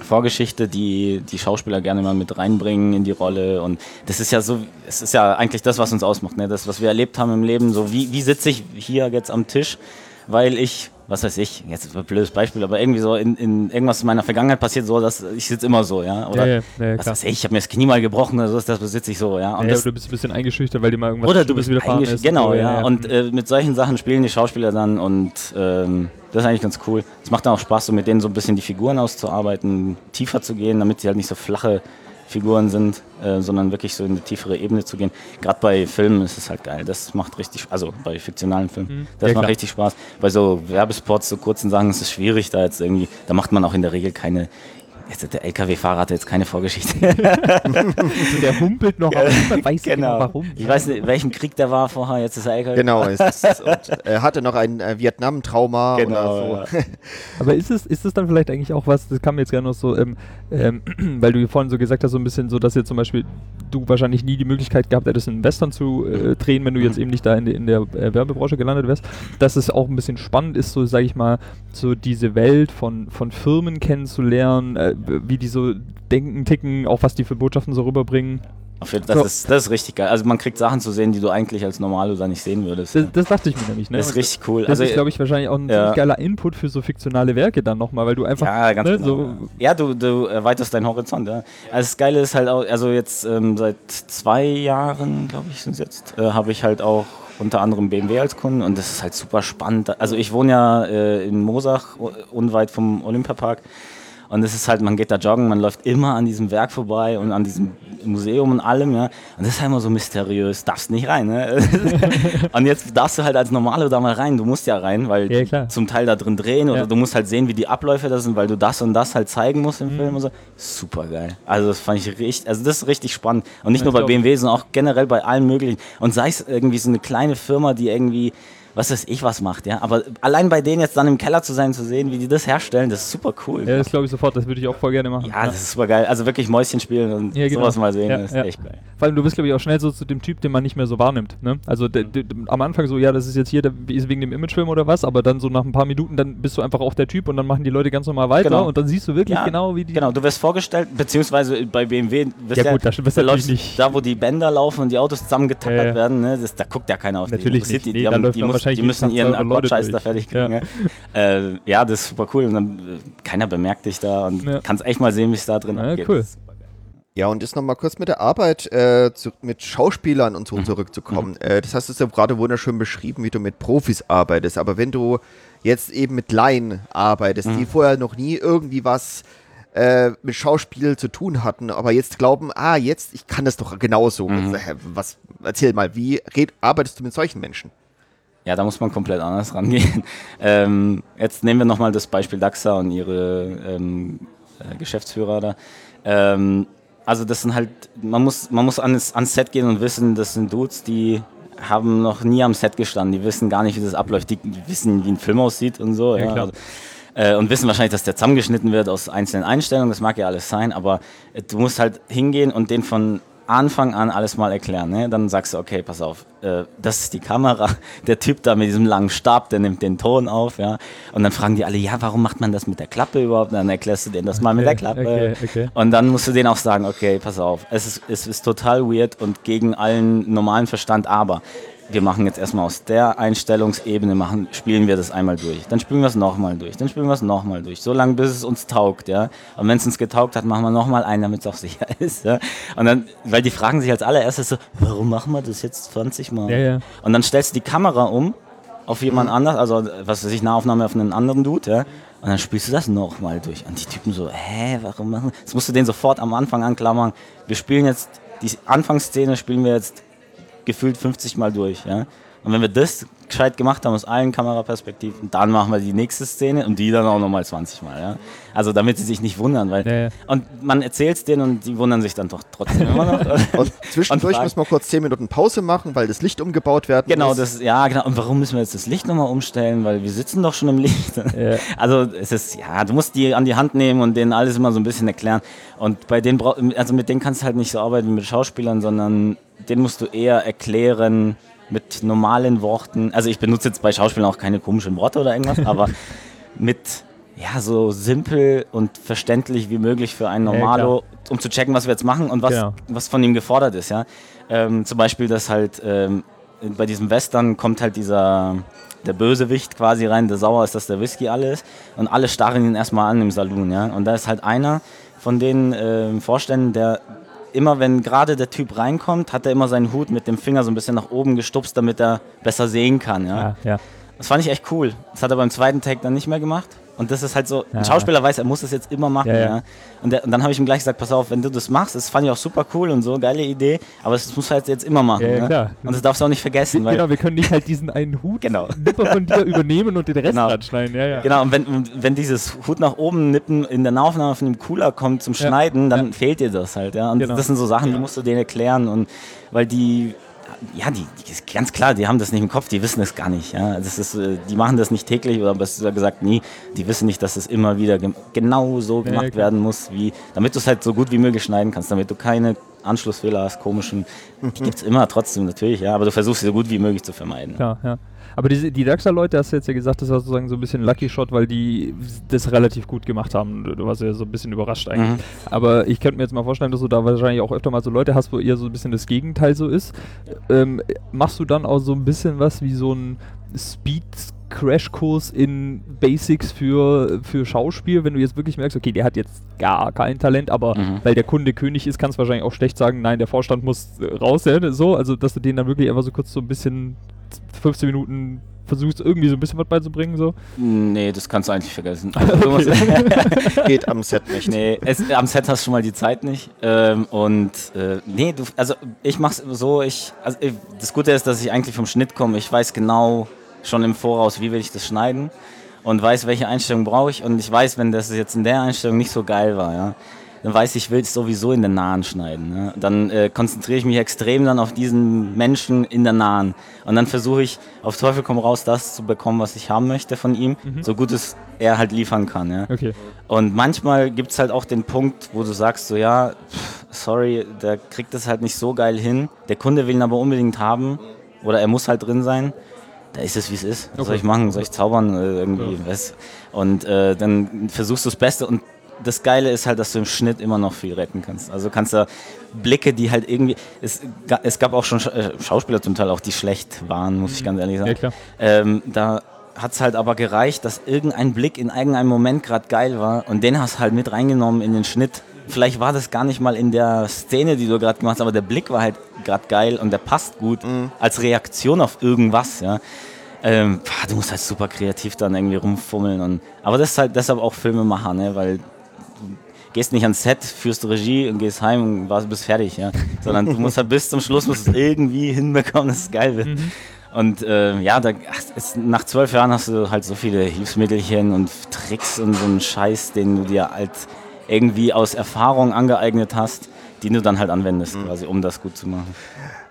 Vorgeschichte, die die Schauspieler gerne mal mit reinbringen in die Rolle. Und das ist ja so, es ist ja eigentlich das, was uns ausmacht, ne? das, was wir erlebt haben im Leben. So, wie, wie sitze ich hier jetzt am Tisch, weil ich was weiß ich, jetzt ist ein blödes Beispiel, aber irgendwie so in, in irgendwas in meiner Vergangenheit passiert so, dass ich sitze immer so, ja. Oder ja, ja, ja, was weiß ich, ich habe mir das Knie mal gebrochen oder so, das sitze ich so, ja. Und das, du bist ein bisschen eingeschüchtert, weil dir mal irgendwas Oder du bist wieder ist. Genau, ja. Und äh, mit solchen Sachen spielen die Schauspieler dann und ähm, das ist eigentlich ganz cool. Es macht dann auch Spaß, so mit denen so ein bisschen die Figuren auszuarbeiten, tiefer zu gehen, damit sie halt nicht so flache Figuren sind, äh, sondern wirklich so in eine tiefere Ebene zu gehen. Gerade bei Filmen ist es halt geil. Das macht richtig, also bei fiktionalen Filmen, mhm. das ja, macht klar. richtig Spaß. Bei so Werbespots, so kurzen Sachen ist es schwierig, da jetzt irgendwie, da macht man auch in der Regel keine Jetzt, der LKW-Fahrer hat jetzt keine Vorgeschichte. der humpelt noch, aber man weiß genau. warum. Ich weiß nicht, welchem Krieg der war vorher, jetzt ist er LKW. Genau, ist, er hatte noch ein äh, Vietnam-Trauma genau, oder so. Ja. aber ist es, ist es dann vielleicht eigentlich auch was, das kam mir jetzt gerne noch so, ähm, ähm, weil du vorhin so gesagt hast, so ein bisschen so, dass jetzt zum Beispiel du wahrscheinlich nie die Möglichkeit gehabt hättest, einen Western zu äh, drehen, wenn du jetzt eben nicht da in, in der äh, Werbebranche gelandet wärst, dass es auch ein bisschen spannend ist, so sage ich mal, so diese Welt von, von Firmen kennenzulernen, äh, wie die so denken, ticken, auch was die für Botschaften so rüberbringen. Das, so. ist, das ist richtig geil. Also man kriegt Sachen zu sehen, die du eigentlich als Normaluser nicht sehen würdest. Das, das dachte ich mir nämlich. Ne? Das ist richtig cool. Das also, ist, glaube ich, wahrscheinlich auch ein ja. geiler Input für so fiktionale Werke dann nochmal, weil du einfach... Ja, ganz ne, genau. So ja, du, du erweiterst deinen Horizont. Ja. Also das Geile ist halt auch, also jetzt ähm, seit zwei Jahren, glaube ich, sind es jetzt, äh, habe ich halt auch unter anderem BMW als Kunden und das ist halt super spannend. Also ich wohne ja äh, in Mosach, unweit vom Olympiapark. Und es ist halt, man geht da joggen, man läuft immer an diesem Werk vorbei und an diesem Museum und allem, ja. Und das ist halt immer so mysteriös, darfst nicht rein, ne? und jetzt darfst du halt als Normale da mal rein, du musst ja rein, weil ja, zum Teil da drin drehen oder ja. du musst halt sehen, wie die Abläufe da sind, weil du das und das halt zeigen musst im mhm. Film und so. Super geil. Also das fand ich richtig, also das ist richtig spannend. Und nicht das nur bei BMW, sondern auch generell bei allen möglichen. Und sei es irgendwie so eine kleine Firma, die irgendwie was weiß ich was macht, ja. Aber allein bei denen jetzt dann im Keller zu sein, zu sehen, wie die das herstellen, das ist super cool. Ja, das glaube ich sofort, das würde ich auch voll gerne machen. Ja, ja, das ist super geil. Also wirklich Mäuschen spielen und ja, genau. sowas mal sehen, ja, ist echt geil. Vor allem, du bist, glaube ich, auch schnell so zu dem Typ, den man nicht mehr so wahrnimmt. Ne? Also am Anfang so, ja, das ist jetzt hier, der ist wegen dem Imagefilm oder was, aber dann so nach ein paar Minuten, dann bist du einfach auch der Typ und dann machen die Leute ganz normal weiter genau. und dann siehst du wirklich genau, wie die. Genau, du wirst vorgestellt, beziehungsweise bei BMW wirst ja, gut, da, da läufst, nicht. da, wo die Bänder laufen und die Autos zusammengetackert werden, ne, das, da guckt ja keiner auf Natürlich die. Nicht. Die, die, haben, die, muss, die müssen ihren Akkordscheiß da fertig kriegen. Ja. Äh, ja. das ist super cool. Und dann, äh, keiner bemerkt dich da und ja. kannst echt mal sehen, wie es da drin ja, abgeht. Cool. Ja, und jetzt nochmal kurz mit der Arbeit äh, zu, mit Schauspielern und so mhm. zurückzukommen. Mhm. Äh, das hast du ja gerade wunderschön beschrieben, wie du mit Profis arbeitest. Aber wenn du jetzt eben mit Laien arbeitest, mhm. die vorher noch nie irgendwie was äh, mit Schauspiel zu tun hatten, aber jetzt glauben, ah, jetzt, ich kann das doch genauso. Mhm. Was, erzähl mal, wie red, arbeitest du mit solchen Menschen? Ja, da muss man komplett anders rangehen. Ähm, jetzt nehmen wir nochmal das Beispiel DAXA und ihre ähm, äh, Geschäftsführer da. Ähm, also das sind halt, man muss, man muss ans, ans Set gehen und wissen, das sind Dudes, die haben noch nie am Set gestanden, die wissen gar nicht, wie das abläuft, die, die wissen, wie ein Film aussieht und so. Ja, ja also, äh, und wissen wahrscheinlich, dass der zusammengeschnitten wird aus einzelnen Einstellungen, das mag ja alles sein, aber du musst halt hingehen und den von Anfang an alles mal erklären. Ne? Dann sagst du, okay, pass auf, äh, das ist die Kamera, der Typ da mit diesem langen Stab, der nimmt den Ton auf, ja. Und dann fragen die alle, ja, warum macht man das mit der Klappe überhaupt? Und dann erklärst du denen das mal mit der Klappe. Okay, okay. Und dann musst du denen auch sagen, okay, pass auf, es ist, es ist total weird und gegen allen normalen Verstand, aber wir machen jetzt erstmal aus der Einstellungsebene, machen, spielen wir das einmal durch. Dann spielen wir es nochmal durch. Dann spielen wir es nochmal durch. So lange, bis es uns taugt, ja. Und wenn es uns getaugt hat, machen wir nochmal einen, damit es auch sicher ist, ja. Und dann, weil die fragen sich als allererstes so, warum machen wir das jetzt 20 Mal? Ja, ja. Und dann stellst du die Kamera um auf jemand anders, also was weiß ich, Nahaufnahme auf einen anderen Dude, ja. Und dann spielst du das nochmal durch. Und die Typen so, hä, warum machen wir? Das musst du denen sofort am Anfang anklammern. Wir spielen jetzt, die Anfangsszene spielen wir jetzt gefühlt 50 Mal durch. Ja? Und wenn wir das gescheit gemacht haben aus allen Kameraperspektiven, dann machen wir die nächste Szene und die dann auch nochmal 20 Mal. Ja? Also damit sie sich nicht wundern, weil Ja, ja. und man erzählt es denen und die wundern sich dann doch trotzdem immer noch. Und zwischendurch fragen- müssen wir kurz 10 Minuten Pause machen, weil das Licht umgebaut werden Genau, muss. das, ja, genau. Und warum müssen wir jetzt das Licht nochmal umstellen? Weil wir sitzen doch schon im Licht. Ja. Also es ist, ja, du musst die an die Hand nehmen und denen alles immer so ein bisschen erklären. Und bei denen, also mit denen kannst du halt nicht so arbeiten wie mit Schauspielern, sondern denen musst du eher erklären mit normalen Worten. Also ich benutze jetzt bei Schauspielern auch keine komischen Worte oder irgendwas, aber mit ja, so simpel und verständlich wie möglich für einen Ja, Normalo, um zu checken, was wir jetzt machen und was, Genau. was von ihm gefordert ist, ja. Ähm, zum Beispiel, dass halt ähm, bei diesem Western kommt halt dieser, der Bösewicht quasi rein, der sauer ist, dass der Whisky alle ist und alle starren ihn erstmal an im Saloon, ja. Und da ist halt einer von den ähm, Vorständen, der immer, wenn gerade der Typ reinkommt, hat er immer seinen Hut mit dem Finger so ein bisschen nach oben gestupst, damit er besser sehen kann, ja. Ja, ja. Das fand ich echt cool. Das hat er beim zweiten Take dann nicht mehr gemacht. Und das ist halt so, ein Schauspieler weiß, er muss das jetzt immer machen. Ja, Ja. Und, der, und dann habe ich ihm gleich gesagt, pass auf, wenn du das machst, das fand ich auch super cool und so, geile Idee, aber das musst du halt jetzt immer machen. Ja, ne? Und das darfst du auch nicht vergessen. Weil, Genau, wir können nicht halt diesen einen Hut Genau. Nipper von dir übernehmen und den Rest Genau. anschneiden. Ja, ja. Genau, und wenn, und wenn dieses Hut nach oben nippen in der Nahaufnahme von dem Cooler kommt zum. Schneiden, dann fehlt dir das halt. Ja? Und Genau. das sind so Sachen, die musst du denen erklären. Und weil die, ja, die, die ist ganz klar, die haben das nicht im Kopf, die wissen es gar nicht. Ja? Das ist, äh, die machen das nicht täglich oder besser gesagt nie. Die wissen nicht, dass es immer wieder gem- genau so Ja, gemacht klar. werden muss, wie, damit du es halt so gut wie möglich schneiden kannst, damit du keine Anschlussfehler hast, komischen. Die gibt es immer trotzdem natürlich, ja, aber du versuchst sie so gut wie möglich zu vermeiden. Ja, ja. Aber diese, die Daxa-Leute, hast du jetzt ja gesagt, das war sozusagen so ein bisschen Lucky Shot, weil die das relativ gut gemacht haben. Du warst ja so ein bisschen überrascht eigentlich. Mhm. Aber ich könnte mir jetzt mal vorstellen, dass du da wahrscheinlich auch öfter mal so Leute hast, wo eher so ein bisschen das Gegenteil so ist. Ähm, machst du dann auch so ein bisschen was wie so ein Speed Crashkurs in Basics für, für Schauspiel, wenn du jetzt wirklich merkst, okay, der hat jetzt gar kein Talent, aber Mhm. weil der Kunde König ist, kannst du wahrscheinlich auch schlecht sagen, nein, der Vorstand muss raus, ja, so, also dass du denen dann wirklich einfach so kurz so ein bisschen 15 Minuten versuchst, irgendwie so ein bisschen was beizubringen, so. Nee, das kannst du eigentlich vergessen. Also, Geht am Set nicht. Nee, es, am Set hast du schon mal die Zeit nicht. Ähm, und äh, nee, du, also ich mach's so, ich, also ich, das Gute ist, dass ich eigentlich vom Schnitt komme. Ich weiß genau schon im Voraus, wie will ich das schneiden und weiß, welche Einstellung brauche ich. Und ich weiß, wenn das jetzt in der Einstellung nicht so geil war, ja, dann weiß ich, ich will es sowieso in der Nahen schneiden. Ja. Dann äh, konzentriere ich mich extrem dann auf diesen Menschen in der Nahen. Und dann versuche ich auf Teufel komm raus, das zu bekommen, was ich haben möchte von ihm, so gut es er halt liefern kann. Ja. Okay. Und manchmal gibt es halt auch den Punkt, wo du sagst, so ja, pff, sorry, der kriegt das halt nicht so geil hin. Der Kunde will ihn aber unbedingt haben oder er muss halt drin sein. Da ist es, wie es ist. Was soll Okay. ich machen? Soll ich zaubern? Äh, irgendwie, weißt? Und äh, dann versuchst du das Beste und das Geile ist halt, dass du im Schnitt immer noch viel retten kannst. Also kannst du Blicke, die halt irgendwie. Es, es gab auch schon äh, Schauspieler zum Teil auch, die schlecht waren, muss ich ganz ehrlich sagen. Ja, klar. Ähm, da hat es halt aber gereicht, dass irgendein Blick in irgendeinem Moment gerade geil war und den hast du halt mit reingenommen in den Schnitt. Vielleicht war das gar nicht mal in der Szene, die du gerade gemacht hast, aber der Blick war halt gerade geil und der passt gut als Reaktion auf irgendwas, ja. Ähm, du musst halt super kreativ dann irgendwie rumfummeln und aber das ist halt deshalb auch Filmemacher, ne, weil gehst nicht ans Set, führst Regie und gehst heim und warst, bist fertig, ja. Sondern du musst halt bis zum Schluss musst irgendwie hinbekommen, dass es geil wird. Und äh, ja, da, ach, es, nach zwölf Jahren hast du halt so viele Hilfsmittelchen und Tricks und so einen Scheiß, den du dir halt irgendwie aus Erfahrung angeeignet hast, die du dann halt anwendest, quasi, um das gut zu machen.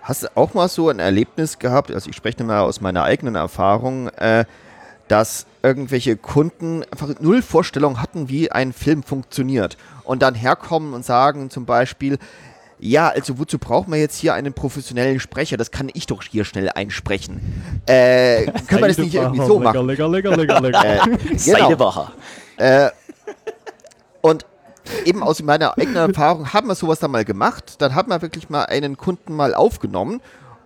Hast du auch mal so ein Erlebnis gehabt, also ich spreche mal aus meiner eigenen Erfahrung, äh, dass irgendwelche Kunden einfach null Vorstellung hatten, wie ein Film funktioniert und dann herkommen und sagen zum Beispiel, ja, also wozu braucht man jetzt hier einen professionellen Sprecher? Das kann ich doch hier schnell einsprechen. Äh, können wir das nicht irgendwie so machen? Lecker, lecker, lecker, lecker. Äh, genau. Äh, und eben aus meiner eigenen Erfahrung haben wir sowas dann mal gemacht. Dann haben wir wirklich mal einen Kunden mal aufgenommen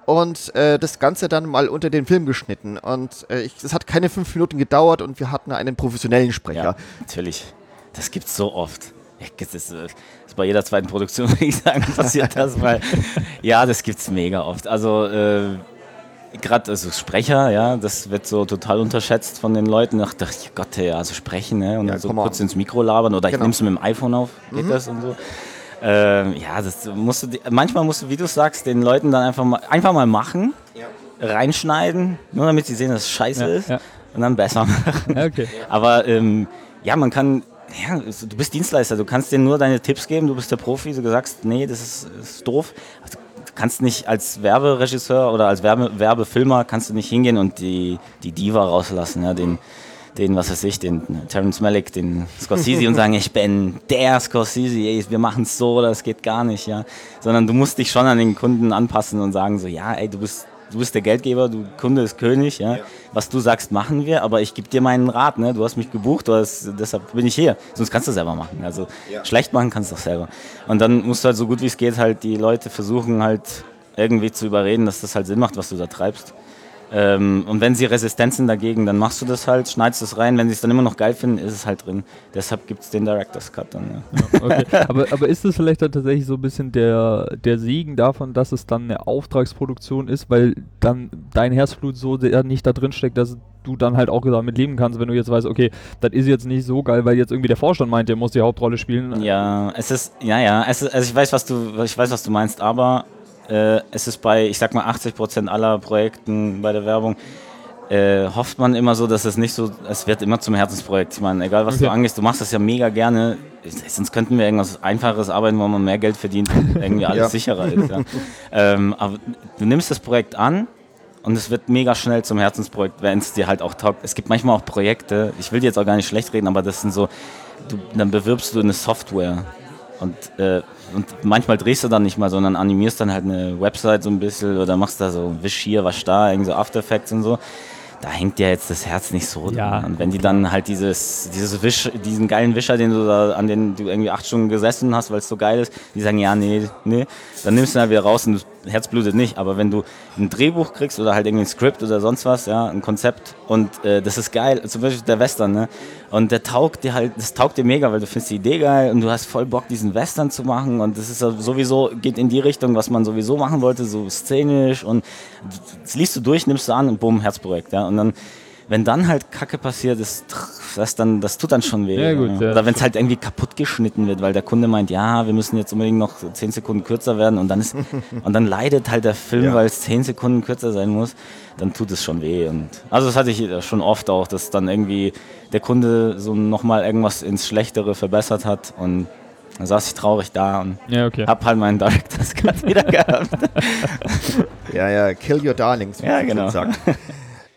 und äh, das Ganze dann mal unter den Film geschnitten. Und äh, es hat keine fünf Minuten gedauert und wir hatten einen professionellen Sprecher. Ja, natürlich. Das gibt's so oft. Ja, Das ist, äh, das ist bei jeder zweiten Produktion, würde ich sagen, passiert das, weil ja, das gibt's mega oft. Also äh, gerade also Sprecher, ja, das wird so total unterschätzt von den Leuten. Ach, dachte ich, Gott, ja, also sprechen, ne? Und Ja, dann so kurz ins Mikro labern oder ich Genau. nehme es mit dem iPhone auf, geht das und so. Ähm, ja, das musst du, manchmal musst du, wie du sagst, den Leuten dann einfach mal, einfach mal machen, reinschneiden, nur damit sie sehen, dass es scheiße Ja, ist ja. und dann besser machen. Ja, okay. Aber ähm, ja, man kann, ja, du bist Dienstleister, du kannst denen nur deine Tipps geben, du bist der Profi, du sagst, nee, das ist, ist doof. Also, du kannst nicht als Werberegisseur oder als Werbe, Werbefilmer kannst du nicht hingehen und die, die Diva rauslassen, ja, den, den, was weiß ich, den Terrence Malick, den Scorsese und sagen, ich bin der Scorsese, ey, wir machen es so, das geht gar nicht, ja. Sondern du musst dich schon an den Kunden anpassen und sagen so, ja, ey, du bist du bist der Geldgeber, du Kunde ist König, ja. Was du sagst, machen wir, aber ich gebe dir meinen Rat, ne? Du hast mich gebucht, du hast, deshalb bin ich hier. Sonst kannst du selber machen. Also schlecht machen kannst du doch selber. Und dann musst du halt so gut wie es geht halt die Leute versuchen halt irgendwie zu überreden, dass das halt Sinn macht, was du da treibst. Ähm, und wenn sie resistent sind dagegen, dann machst du das halt, schneidest es rein. Wenn sie es dann immer noch geil finden, ist es halt drin. Deshalb gibt es den Director's Cut dann. Ja. Okay. Aber, aber ist es vielleicht dann tatsächlich so ein bisschen der, der Segen davon, dass es dann eine Auftragsproduktion ist, weil dann dein Herzblut so sehr nicht da drin steckt, dass du dann halt auch damit leben kannst, wenn du jetzt weißt, okay, das ist jetzt nicht so geil, weil jetzt irgendwie der Vorstand meint, der muss die Hauptrolle spielen. Ja, es ist, ja, ja, es ist, also ich weiß, was du, ich weiß, was du meinst, aber äh, es ist bei, ich sag mal, 80 Prozent aller Projekten bei der Werbung, äh, hofft man immer so, dass es nicht so, es wird immer zum Herzensprojekt. Ich meine, egal was Okay. du angehst, du machst das ja mega gerne. Sonst könnten wir irgendwas Einfaches arbeiten, wo man mehr Geld verdient und irgendwie alles Ja. sicherer ist. Ja. ähm, aber du nimmst das Projekt an und es wird mega schnell zum Herzensprojekt, wenn es dir halt auch taugt. Es gibt manchmal auch Projekte, ich will dir jetzt auch gar nicht schlecht reden, aber das sind so, du, dann bewirbst du eine Software und, äh, und manchmal drehst du dann nicht mal, sondern animierst dann halt eine Website so ein bisschen oder machst da so Wisch hier, wasch da, irgendwie so After Effects und so. Da hängt dir jetzt das Herz nicht so Ja. dran. Und wenn die dann halt dieses, dieses Wisch, diesen geilen Wischer, den du da, an den du irgendwie acht Stunden gesessen hast, weil es so geil ist, die sagen, ja, nee, nee, dann nimmst du ihn halt wieder raus und das Herz blutet nicht. Aber wenn du ein Drehbuch kriegst oder halt irgendwie ein Skript oder sonst was, ja, ein Konzept und äh, das ist geil, zum Beispiel der Western, ne? Und der taugt dir halt, das taugt dir mega, weil du findest die Idee geil und du hast voll Bock, diesen Western zu machen und das ist sowieso, geht in die Richtung, was man sowieso machen wollte, so szenisch und das liest du durch, nimmst du an und bumm, Herzprojekt, ja. Und dann, wenn dann halt Kacke passiert ist, das, dann, das tut dann schon weh. Ja, gut, ja. Oder wenn es halt irgendwie kaputt geschnitten wird, weil der Kunde meint, ja, wir müssen jetzt unbedingt noch 10 Sekunden kürzer werden und dann, ist, und dann leidet halt der Film, Ja. weil es 10 Sekunden kürzer sein muss, dann tut es schon weh. Und, also das hatte ich schon oft auch, dass dann irgendwie der Kunde so nochmal irgendwas ins Schlechtere verbessert hat und dann saß ich traurig da und Ja, okay. hab halt meinen Director's Cut wieder gehabt. Ja, ja, kill your darlings. wie Ja, genau. Sagt.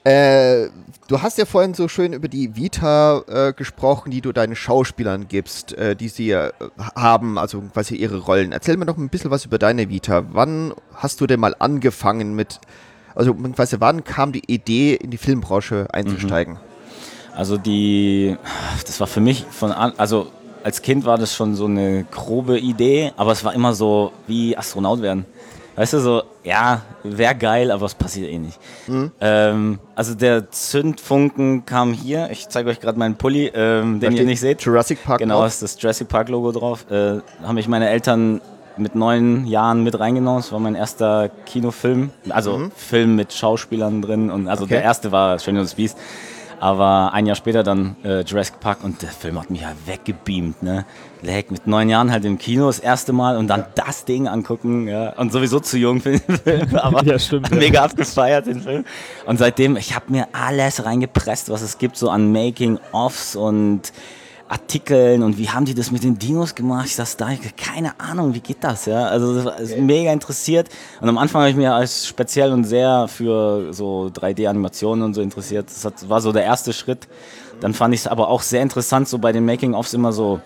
äh, du hast ja vorhin so schön über die Vita äh, gesprochen, die du deinen Schauspielern gibst, äh, die sie äh, haben, also quasi ihre Rollen. Erzähl mir doch ein bisschen was über deine Vita. Wann hast du denn mal angefangen mit, also quasi wann kam die Idee, in die Filmbranche einzusteigen? Also die, das war für mich von an, also als Kind war das schon so eine grobe Idee, aber es war immer so wie Astronaut werden. Weißt du, so, ja, wäre geil, aber es passiert eh nicht. Ähm, also der Zündfunken kam hier, ich zeige euch gerade meinen Pulli, ähm, den ihr nicht seht. Jurassic Park Genau, drauf. ist das Jurassic Park Logo drauf. Äh, haben mich meine Eltern mit neun Jahren mit reingenommen. Das war mein erster Kinofilm. Also Film mit Schauspielern drin. Und also Mhm. Okay. der erste war Schön und das Biest. Aber ein Jahr später dann äh, Jurassic Park und der Film hat mich ja weggebeamt, ne? Leck, mit neun Jahren halt im Kino das erste Mal und dann das Ding angucken, ja. Und sowieso zu jung für den Film, aber Ja, stimmt, ja. mega abgefeiert den Film. Und seitdem, ich habe mir alles reingepresst, was es gibt, so an Making-Offs und Artikeln und wie haben die das mit den Dinos gemacht? Ich saß da, ich keine Ahnung, wie geht das? Ja? Also das war ist mega interessiert. Und am Anfang habe ich mich als speziell und sehr für so 3D-Animationen und so interessiert. Das hat, war so der erste Schritt. Dann fand ich es aber auch sehr interessant, so bei den Making-Offs immer so,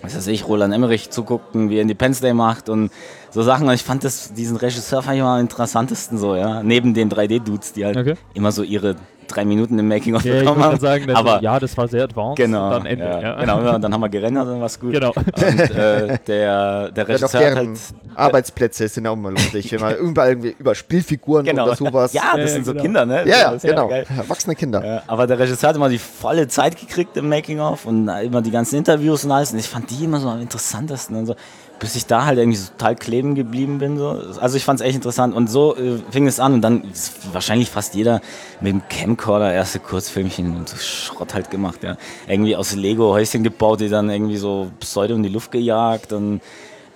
was weiß ich, Roland Emmerich zugucken, wie er Independence Day macht und so Sachen. Und ich fand das, diesen Regisseur fand ich immer am interessantesten so, ja. Neben den 3D-Dudes, die halt Okay. immer so ihre drei Minuten im Making-of Ja, ich bekommen haben. sagen, aber ja, das war sehr advanced. Genau, Und dann Ende. ja, Ja. genau. ja, Dann haben wir gerendert, dann war es gut. Genau. Und äh, der, der Ja, Regisseur hat halt. Arbeitsplätze sind auch immer lustig, wenn man überall irgendwie über Spielfiguren Genau. oder sowas. Ja, das Ja, sind so genau. Kinder, ne? ja, ja, genau. geil. Erwachsene Kinder. Ja, aber der Regisseur hat immer die volle Zeit gekriegt im Making-of und immer die ganzen Interviews und alles. Und ich fand die immer so am interessantesten und so. Bis ich da halt irgendwie so total kleben geblieben bin. So. Also ich fand es echt interessant. Und so äh, fing es an und dann ist wahrscheinlich fast jeder mit dem Camcorder erste Kurzfilmchen und so Schrott halt gemacht. Ja. Irgendwie aus Lego Häuschen gebaut, die dann irgendwie so Pseudo in die Luft gejagt und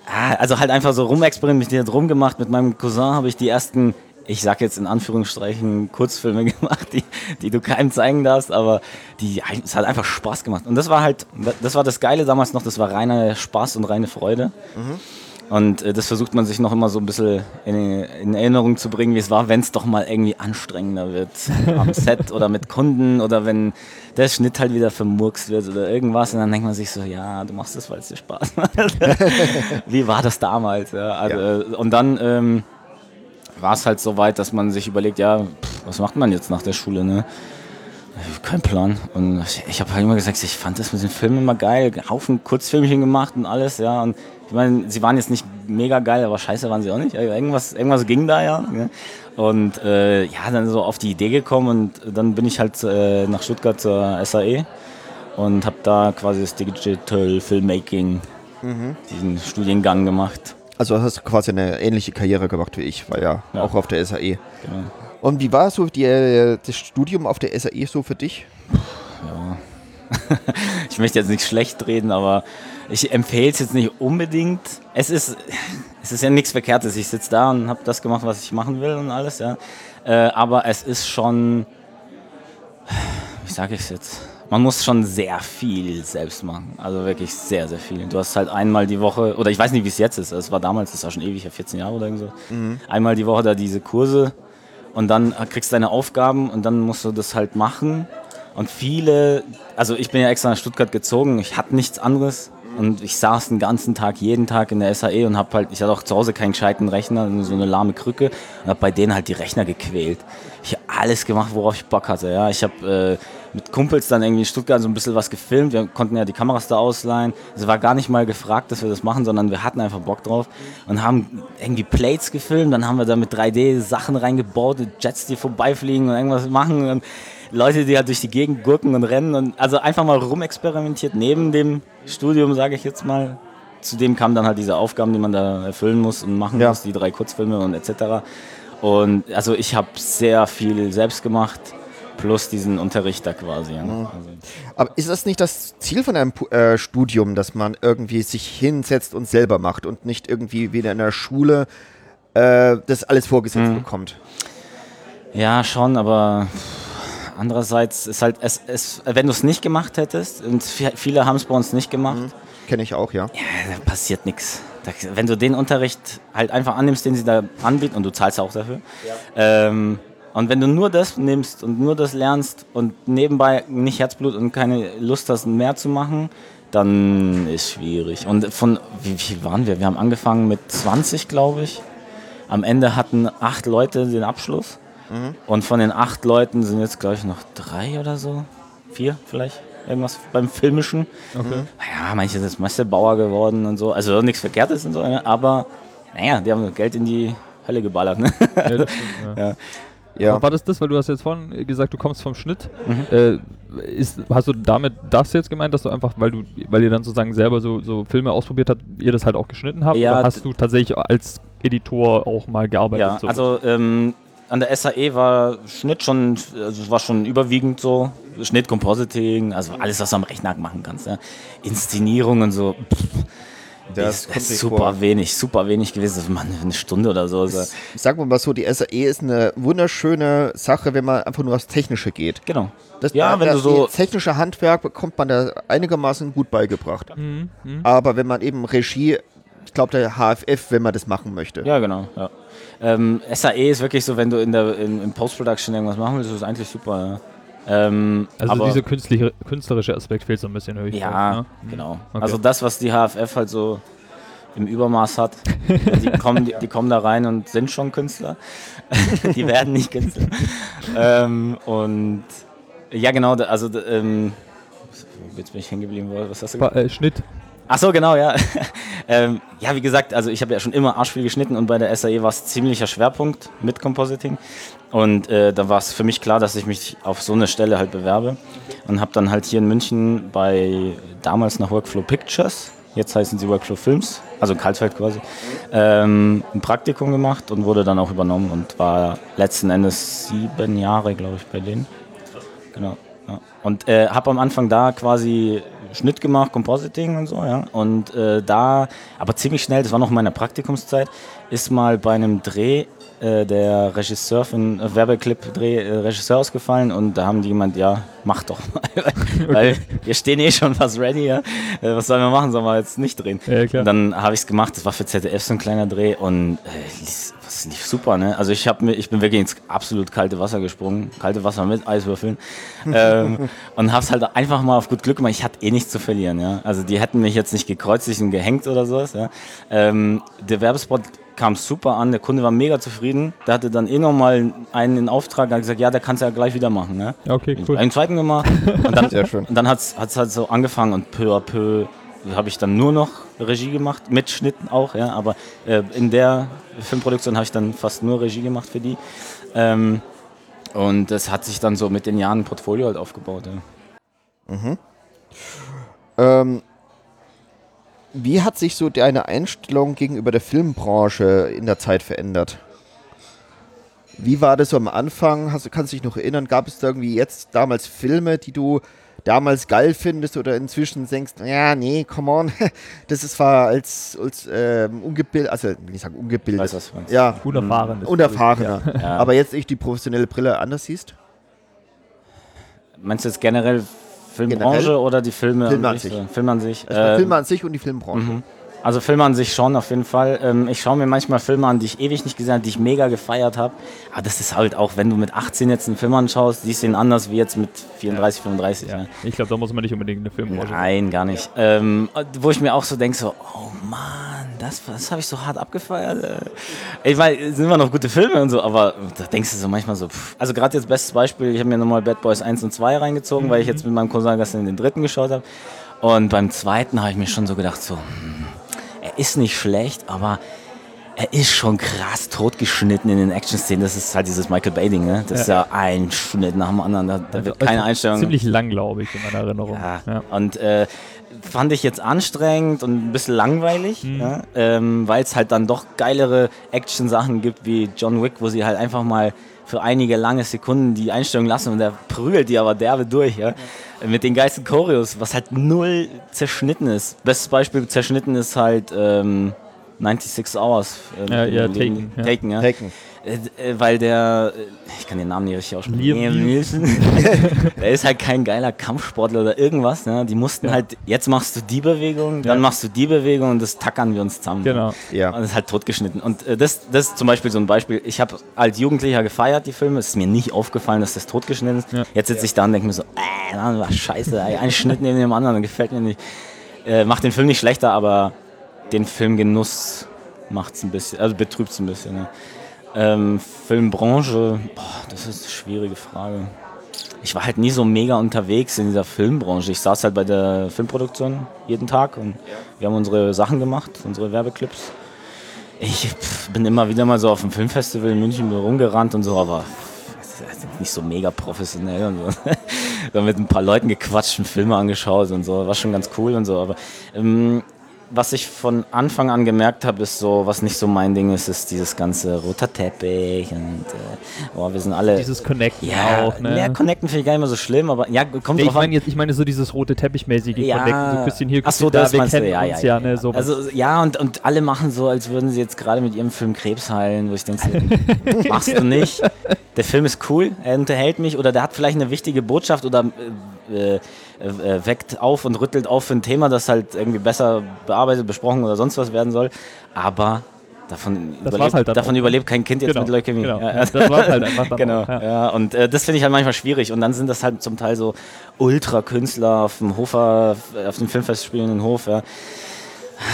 Ah, also halt einfach so rumexperimentiert, rumgemacht. Mit meinem Cousin habe ich die ersten, ich sag jetzt in Anführungsstrichen, Kurzfilme gemacht, die, die du keinem zeigen darfst, aber die, es hat einfach Spaß gemacht. Und das war halt, das war das Geile damals noch, das war reiner Spaß und reine Freude. Und äh, das versucht man sich noch immer so ein bisschen in, in Erinnerung zu bringen, wie es war, wenn es doch mal irgendwie anstrengender wird am Set oder mit Kunden oder wenn der Schnitt halt wieder vermurkst wird oder irgendwas. Und dann denkt man sich so, ja, du machst das, weil es dir Spaß macht. wie war das damals? Ja, also, Ja. Und dann ähm, war es halt so weit, dass man sich überlegt, ja, pff, was macht man jetzt nach der Schule? Ne? Kein Plan. Und ich, habe halt immer gesagt, ich fand das mit den Filmen immer geil. Haufen Kurzfilmchen gemacht und alles, ja. Und ich meine, sie waren jetzt nicht mega geil, aber scheiße waren sie auch nicht. Irgendwas, irgendwas ging da ja. ne? Und äh, ja, dann so auf die Idee gekommen und dann bin ich halt äh, nach Stuttgart zur SAE und habe da quasi das Digital Filmmaking, diesen Studiengang gemacht. Also hast du quasi eine ähnliche Karriere gemacht wie ich, war ja, Ja. auch auf der SAE. Genau. Und wie war so die, äh, das Studium auf der SAE so für dich? ich möchte jetzt nicht schlecht reden, aber ich empfehle es jetzt nicht unbedingt. Es ist, es ist ja nichts Verkehrtes. Ich sitze da und habe das gemacht, was ich machen will und alles, ja. Äh, aber es ist schon, wie sage ich es jetzt? Man muss schon sehr viel selbst machen. Also wirklich sehr, sehr viel. Du hast halt einmal die Woche, oder ich weiß nicht, wie es jetzt ist. Es war damals, das war schon ewig, ja 14 Jahre oder so. Einmal die Woche da diese Kurse und dann kriegst du deine Aufgaben und dann musst du das halt machen. Und viele, also ich bin ja extra nach Stuttgart gezogen, ich hatte nichts anderes. Und ich saß den ganzen Tag, jeden Tag in der SAE und hab halt, ich hatte auch zu Hause keinen gescheiten Rechner, nur so eine lahme Krücke und hab bei denen halt die Rechner gequält. Ich hab alles gemacht, worauf ich Bock hatte. Ja, ich habe äh, mit Kumpels dann irgendwie in Stuttgart so ein bisschen was gefilmt. Wir konnten ja die Kameras da ausleihen. Es war gar nicht mal gefragt, dass wir das machen, sondern wir hatten einfach Bock drauf und haben irgendwie Plates gefilmt. Dann haben wir da mit 3D Sachen reingebaut, Jets, die vorbeifliegen und irgendwas machen. Und Leute, die halt durch die Gegend gurken und rennen und also einfach mal rumexperimentiert neben dem Studium, sage ich jetzt mal. Zudem kamen dann halt diese Aufgaben, die man da erfüllen muss und machen Ja. muss, die drei Kurzfilme und etc. Und also ich habe sehr viel selbst gemacht, plus diesen Unterricht da quasi. Ja. Also, Aber ist das nicht das Ziel von einem äh, Studium, dass man irgendwie sich hinsetzt und selber macht und nicht irgendwie wie in der Schule äh, das alles vorgesetzt bekommt? ja, schon, aber andererseits ist halt, es, es, wenn du es nicht gemacht hättest, und vi- viele haben es bei uns nicht gemacht, Kenne ich auch, ja. Ja, da passiert nichts. Wenn du den Unterricht halt einfach annimmst, den sie da anbieten, und du zahlst ja auch dafür, ähm, und wenn du nur das nimmst und nur das lernst und nebenbei nicht Herzblut und keine Lust hast, mehr zu machen, dann ist schwierig. Und von, wie viel waren wir? Wir haben angefangen mit 20, glaube ich. Am Ende hatten acht Leute den Abschluss. Und von den acht Leuten sind jetzt, glaube ich, noch drei oder so. Vier vielleicht. Irgendwas beim Filmischen. Okay. Ja, manche sind Meisterbauer geworden und so. Also nichts Verkehrtes und so, ne? aber naja, die haben Geld in die Hölle geballert. Ne? Ja, stimmt, ja. ja. Ja. War das das, weil du hast jetzt vorhin gesagt, du kommst vom Schnitt. Äh, ist, hast du damit das jetzt gemeint, dass du einfach, weil du, weil ihr dann sozusagen selber so, so Filme ausprobiert habt, ihr das halt auch geschnitten habt? Ja, oder hast du tatsächlich als Editor auch mal gearbeitet? Ja, so? also ähm, an der SAE war Schnitt schon, also es war schon überwiegend so. Schnitt, Compositing, also alles, was du am Rechner machen kannst. Ja. Inszenierung und so. Pff, Das ist, kommt ist nicht super vor. wenig, super wenig gewesen. Das war eine Stunde oder so. Also, Sagen wir mal so, die SAE ist eine wunderschöne Sache, wenn man einfach nur aufs Technische geht. genau. Das, Ja, da- wenn da- du so- Das technische Handwerk bekommt man da einigermaßen gut beigebracht. Mhm, mhm. Aber wenn man eben Regie, ich glaube der HFF, wenn man das machen möchte. Ja, genau. Ja. Ähm, SAE ist wirklich so, wenn du in der, in, im Post-Production irgendwas machen willst, ist es eigentlich super. Ja. Ähm, Also dieser künstlerische Aspekt fehlt so ein bisschen, höre ich. Ja, raus, ne? genau. Okay. Also das, was die HFF halt so im Übermaß hat. Die kommen, die, die kommen da rein und sind schon Künstler. die werden nicht Künstler. ähm, und ja, genau, also ähm, jetzt bin ich hängen geblieben. Was hast du gesagt? Äh, Schnitt. Ach so, genau, ja. ähm, ja, wie gesagt, also ich habe ja schon immer arschviel geschnitten und bei der SAE war es ziemlicher Schwerpunkt mit Compositing. Und äh, da war es für mich klar, dass ich mich auf so eine Stelle halt bewerbe. Und habe dann halt hier in München bei damals noch Workflow Pictures, jetzt heißen sie Workflow Films, also Kaltfeld quasi, ähm, ein Praktikum gemacht und wurde dann auch übernommen und war letzten Endes sieben Jahre, glaube ich, bei denen. Genau. Ja. Und äh, habe am Anfang da quasi Schnitt gemacht, Compositing und so, ja. Und äh, da, aber ziemlich schnell, das war noch in meiner Praktikumszeit, ist mal bei einem Dreh äh, der Regisseur für einen Werbeclip-Dreh äh, Regisseur ausgefallen und da haben die gemeint, ja, mach doch mal. Weil wir stehen eh schon fast ready, ja. Äh, was sollen wir machen? Sollen wir jetzt nicht drehen? Ja, dann habe ich es gemacht, das war für ZDF so ein kleiner Dreh und äh, lief- das lief super, ne? Also ich, hab mir, ich bin wirklich ins absolut kalte Wasser gesprungen, kalte Wasser mit Eiswürfeln ähm, und habe es halt einfach mal auf gut Glück gemacht. Ich hatte eh nichts zu verlieren, ja. Also die hätten mich jetzt nicht gekreuzigt und gehängt oder sowas, ja. Ähm, der Werbespot kam super an, der Kunde war mega zufrieden. Der hatte dann eh nochmal einen in Auftrag, hat gesagt, ja, der kannst du ja gleich wieder machen, ne? Ja, okay, cool. Einen zweiten gemacht und dann, Sehr schön. Und dann hat es halt so angefangen und peu à peu habe ich dann nur noch Regie gemacht, mit Schnitten auch, ja, aber äh, in der Filmproduktion habe ich dann fast nur Regie gemacht für die. Ähm, und das hat sich dann so mit den Jahren ein Portfolio halt aufgebaut. Ja. Ähm, wie hat sich so deine Einstellung gegenüber der Filmbranche in der Zeit verändert? Wie war das so am Anfang? Hast, kannst du dich noch erinnern? Gab es da irgendwie jetzt damals Filme, die du damals geil findest oder inzwischen denkst, ja, nee, come on, das ist zwar als, als ähm, ungebildet, also nicht sagen ungebildet, Weiß, was du meinst. ja, Unerfahren. ist- unerfahrener, Ja. aber jetzt ich die professionelle Brille anders siehst? Meinst du jetzt generell Filmbranche Generell? oder die Filme Film an sich? sich. Film an sich. Also der Ähm, Film an sich und die Filmbranche. Also Filme an sich schon, auf jeden Fall. Ähm, ich schaue mir manchmal Filme an, die ich ewig nicht gesehen habe, die ich mega gefeiert habe. Aber das ist halt auch, wenn du mit 18 jetzt einen Film anschaust, siehst du ihn anders wie jetzt mit 34, 35. Ja. ne? Ich glaube, da muss man nicht unbedingt eine Filmbranche. Nein, gar nicht. Ähm, wo ich mir auch so denke, so, oh Mann, das, das habe ich so hart abgefeiert. Ich meine, es sind immer noch gute Filme und so, aber da denkst du so manchmal so, pff. also gerade jetzt bestes Beispiel, ich habe mir nochmal Bad Boys 1 und 2 reingezogen, weil ich jetzt mit meinem Cousin gestern den dritten geschaut habe. Und beim zweiten habe ich mir schon so gedacht, so, hm, ist nicht schlecht, aber er ist schon krass totgeschnitten in den Action-Szenen. Das ist halt dieses Michael Bay-Ding, ne? Das ist ja ein Schnitt nach dem anderen. Da, da wird keine Einstellung. Ziemlich lang, glaube ich, in meiner Erinnerung. Ja. Ja. Und äh, fand ich jetzt anstrengend und ein bisschen langweilig, ja? ähm, weil es halt dann doch geilere Action-Sachen gibt wie John Wick, wo sie halt einfach mal für einige lange Sekunden die Einstellung lassen und der prügelt die aber derbe durch, ja. Mit den geilsten Choreos, was halt null zerschnitten ist. Bestes Beispiel zerschnitten ist halt ähm, 96 Hours. äh, Ja, ja, Taken, ja. Taken, ja. Taken. Äh, äh, weil der, äh, ich kann den Namen nicht richtig aussprechen. Liam Neeson. der ist halt kein geiler Kampfsportler oder irgendwas. Ne? Die mussten Ja. halt, jetzt machst du die Bewegung, dann Ja. machst du die Bewegung und das tackern wir uns zusammen. Genau. Ja. Und das ist halt totgeschnitten. Und äh, das, das ist zum Beispiel so ein Beispiel. Ich habe als Jugendlicher gefeiert, die Filme. Es ist mir nicht aufgefallen, dass das totgeschnitten ist. Ja. Jetzt sitze ich da und denke mir so, äh, Mann, was scheiße, ey, ein Schnitt neben dem anderen, gefällt mir nicht. Äh, macht den Film nicht schlechter, aber den Filmgenuss macht es ein bisschen, also betrübt es ein bisschen. Ne? Ähm, Filmbranche, boah, das ist eine schwierige Frage. Ich war halt nie so mega unterwegs in dieser Filmbranche. Ich saß halt bei der Filmproduktion jeden Tag und wir haben unsere Sachen gemacht, unsere Werbeclips. Ich bin immer wieder mal so auf dem Filmfestival in München rumgerannt und so, aber nicht so mega professionell und so. so mit ein paar Leuten gequatscht und Filme angeschaut und so, war schon ganz cool und so. Aber ähm, was ich von Anfang an gemerkt habe, ist so, was nicht so mein Ding ist, ist dieses ganze roter Teppich und äh, boah, wir sind alle. Dieses Connecten ja, auch, ne? ja, connecten finde ich gar nicht mehr so schlimm, aber ja, kommt Nee, ich drauf an. meine jetzt, ich meine so dieses rote Teppichmäßige Connecten, so ein bisschen hier, Ach so, da, das wir meinst du, kennen ja, uns ja, ja, ne, so Also ja, und, und alle machen so, als würden sie jetzt gerade mit ihrem Film Krebs heilen, wo ich denke, so, machst du nicht. Der Film ist cool, er unterhält mich oder der hat vielleicht eine wichtige Botschaft oder äh, äh, äh, weckt auf und rüttelt auf für ein Thema, das halt irgendwie besser bearbeitet, besprochen oder sonst was werden soll. Aber davon, Das überlebt, halt davon auch. überlebt kein Kind jetzt Genau, mit Leukämie. genau. Ja, das war's halt einfach dann genau, auch, ja. ja. und äh, das finde ich halt manchmal schwierig. Und dann sind das halt zum Teil so Ultra-Künstler auf dem Hofer, auf dem Filmfestspiel in den Hof, ja.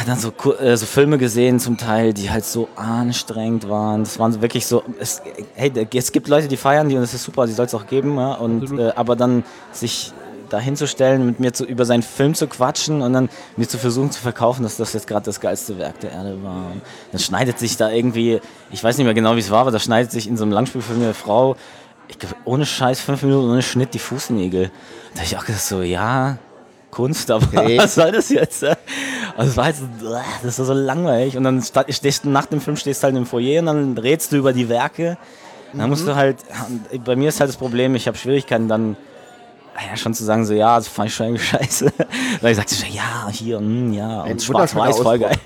dann so, äh, so Filme gesehen zum Teil, die halt so anstrengend waren. Das waren so wirklich so, es, hey, es gibt Leute, die feiern die und das ist super, die soll es auch geben, ja, und, äh, aber dann sich da hinzustellen, mit mir zu, über seinen Film zu quatschen und dann mir zu versuchen zu verkaufen, dass das jetzt gerade das geilste Werk der Erde war. Und dann schneidet sich da irgendwie, ich weiß nicht mehr genau, wie es war, aber da schneidet sich in so einem Langspielfilm eine Frau, ich glaube, ohne Scheiß, fünf Minuten ohne Schnitt die Fußnägel. Da habe ich auch gedacht, so, ja, Kunst, aber Okay. was soll das jetzt? Also es war halt so, das war so langweilig. Und dann stehst du nach dem Film stehst du halt im Foyer und dann redst du über die Werke. Dann musst du halt, bei mir ist halt das Problem, ich habe Schwierigkeiten dann ja, schon zu sagen, so ja, das fand ich schon irgendwie scheiße. Weil ich sagte so, ja, hier, hm, ja, Ein und schwarz-weiß, voll geil.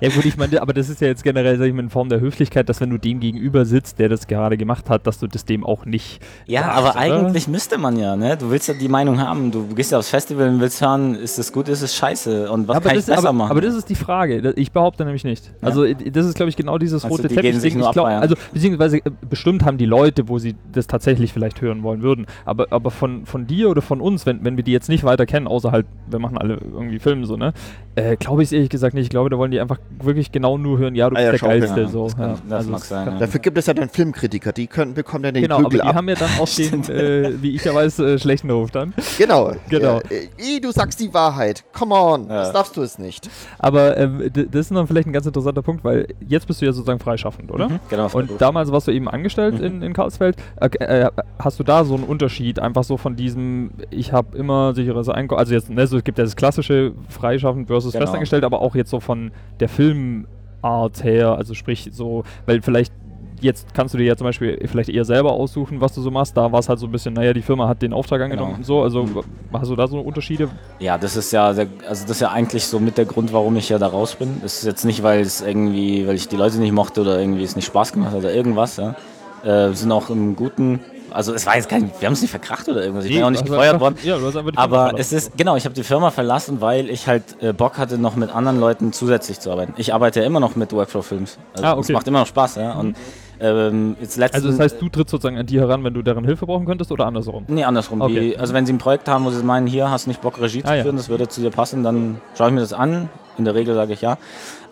Ja gut, ich meine, aber das ist ja jetzt generell, sag ich mal, in Form der Höflichkeit, dass wenn du dem gegenüber sitzt, der das gerade gemacht hat, dass du das dem auch nicht Ja, sagst, aber oder? eigentlich müsste man ja, ne? Du willst ja die Meinung haben. Du gehst ja aufs Festival und willst hören, ist es gut, ist es scheiße und was aber kann das, ich besser aber, machen? aber das ist die Frage. Ich behaupte nämlich nicht. Also i- das ist, glaube ich, genau dieses Also rote die gehen sich Teppich-Ding. also beziehungsweise äh, bestimmt haben die Leute, wo sie das tatsächlich vielleicht hören wollen würden. Aber, aber von, von dir oder von uns, wenn, wenn wir die jetzt nicht weiter kennen, außer halt, wir machen alle irgendwie Filme so, ne? Äh, glaube ich es ehrlich gesagt nicht. Ich glaube, da wollen die einfach wirklich genau nur hören, ja, du Ah bist ja, der Geilste. ja. so. Das kann- ja. das Also mag sein, kann- ja. Dafür gibt es ja dann Filmkritiker, die können, bekommen dann den Genau, aber Prügel die ab. haben ja dann auch den, äh, wie ich ja weiß, äh, schlechten Ruf dann. Genau. Genau. Äh, äh, du sagst die Wahrheit. Come on. Ja. Das darfst du es nicht. Aber ähm, das ist noch vielleicht ein ganz interessanter Punkt, weil jetzt bist du ja sozusagen freischaffend, oder? Mhm, genau, Und damals warst du eben angestellt in, in Karlsfeld. Äh, äh, hast du da so einen Unterschied, einfach so von diesem, ich habe immer sicheres Einkommen, also jetzt, ne, so, es gibt ja das klassische freischaffend versus Genau. festangestellt, aber auch jetzt so von der Filmart her, also sprich so, weil vielleicht jetzt kannst du dir ja zum Beispiel vielleicht eher selber aussuchen, was du so machst. Da war es halt so ein bisschen, naja, die Firma hat den Auftrag angenommen Genau. und so. Also Mhm. hast du da so Unterschiede? Ja, das ist ja, der, also das ist ja eigentlich so mit der Grund, warum ich ja da raus bin. Das ist jetzt nicht, weil es irgendwie, weil ich die Leute nicht mochte oder irgendwie es nicht Spaß gemacht hat oder irgendwas. Ja. Äh, wir sind auch im Guten. Also es war jetzt kein, wir haben es nicht verkracht oder irgendwas. Ich bin ja auch nicht gefeuert worden. Ja, du hast einfach die Firma Aber verlassen. es ist, genau, ich habe die Firma verlassen, weil ich halt äh, Bock hatte, noch mit anderen Leuten zusätzlich zu arbeiten. Ich arbeite ja immer noch mit Workflow-Films. Also Ah, Es okay. macht immer noch Spaß, ja. Und ähm, jetzt letztens, Also das heißt, du trittst sozusagen an die heran, wenn du deren Hilfe brauchen könntest oder andersrum? Nee, andersrum. Okay. Die, also wenn sie ein Projekt haben, wo sie meinen, hier hast du nicht Bock, Regie zu Ah, ja. führen, das würde zu dir passen, dann schaue ich mir das an. In der Regel sage ich ja.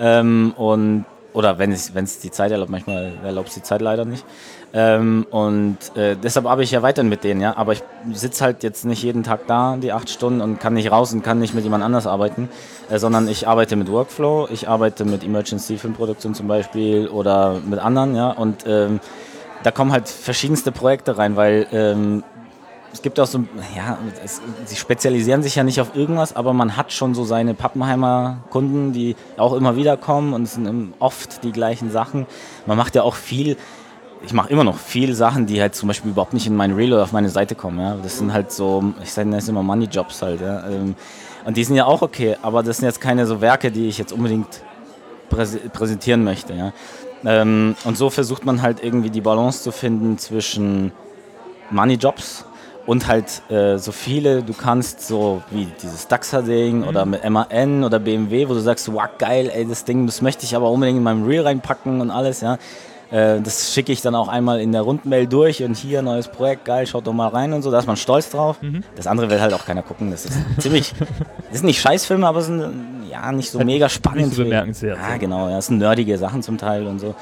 Ähm, und, oder wenn es wenn es die Zeit erlaubt, manchmal erlaubt es die Zeit leider nicht. Ähm, und äh, deshalb arbeite ich ja weiterhin mit denen, ja. Aber ich sitze halt jetzt nicht jeden Tag da, die acht Stunden, und kann nicht raus und kann nicht mit jemand anders arbeiten, äh, sondern ich arbeite mit Workflow, ich arbeite mit Emergency Filmproduktion zum Beispiel oder mit anderen, ja. Und ähm, da kommen halt verschiedenste Projekte rein, weil ähm, es gibt auch so, ja, es, sie spezialisieren sich ja nicht auf irgendwas, aber man hat schon so seine Pappenheimer Kunden, die auch immer wieder kommen und es sind oft die gleichen Sachen. Man macht ja auch viel, ich mache immer noch viel Sachen, die halt zum Beispiel überhaupt nicht in mein Reel oder auf meine Seite kommen. Ja. Das sind halt so, ich sage das immer Money Jobs halt. Ja. Ähm, Und die sind ja auch okay, aber das sind jetzt keine so Werke, die ich jetzt unbedingt präse präsentieren möchte. Ja. Ähm, und so versucht man halt irgendwie die Balance zu finden zwischen Money-Jobs und halt äh, so viele du kannst, so wie dieses Daxa-Ding oder mit MAN oder BMW, wo du sagst, wow, geil, ey, das Ding, das möchte ich aber unbedingt in meinem Reel reinpacken und alles, ja. Äh, das schicke ich dann auch einmal in der Rundmail durch und hier, neues Projekt, geil, schaut doch mal rein und so, da ist man stolz drauf. Das andere will halt auch keiner gucken, das ist ziemlich, das sind nicht Scheißfilme, aber es sind ja nicht so mega spannend. nicht so bemerkenswert, Ja, so. genau, ja, das sind nerdige Sachen zum Teil und so.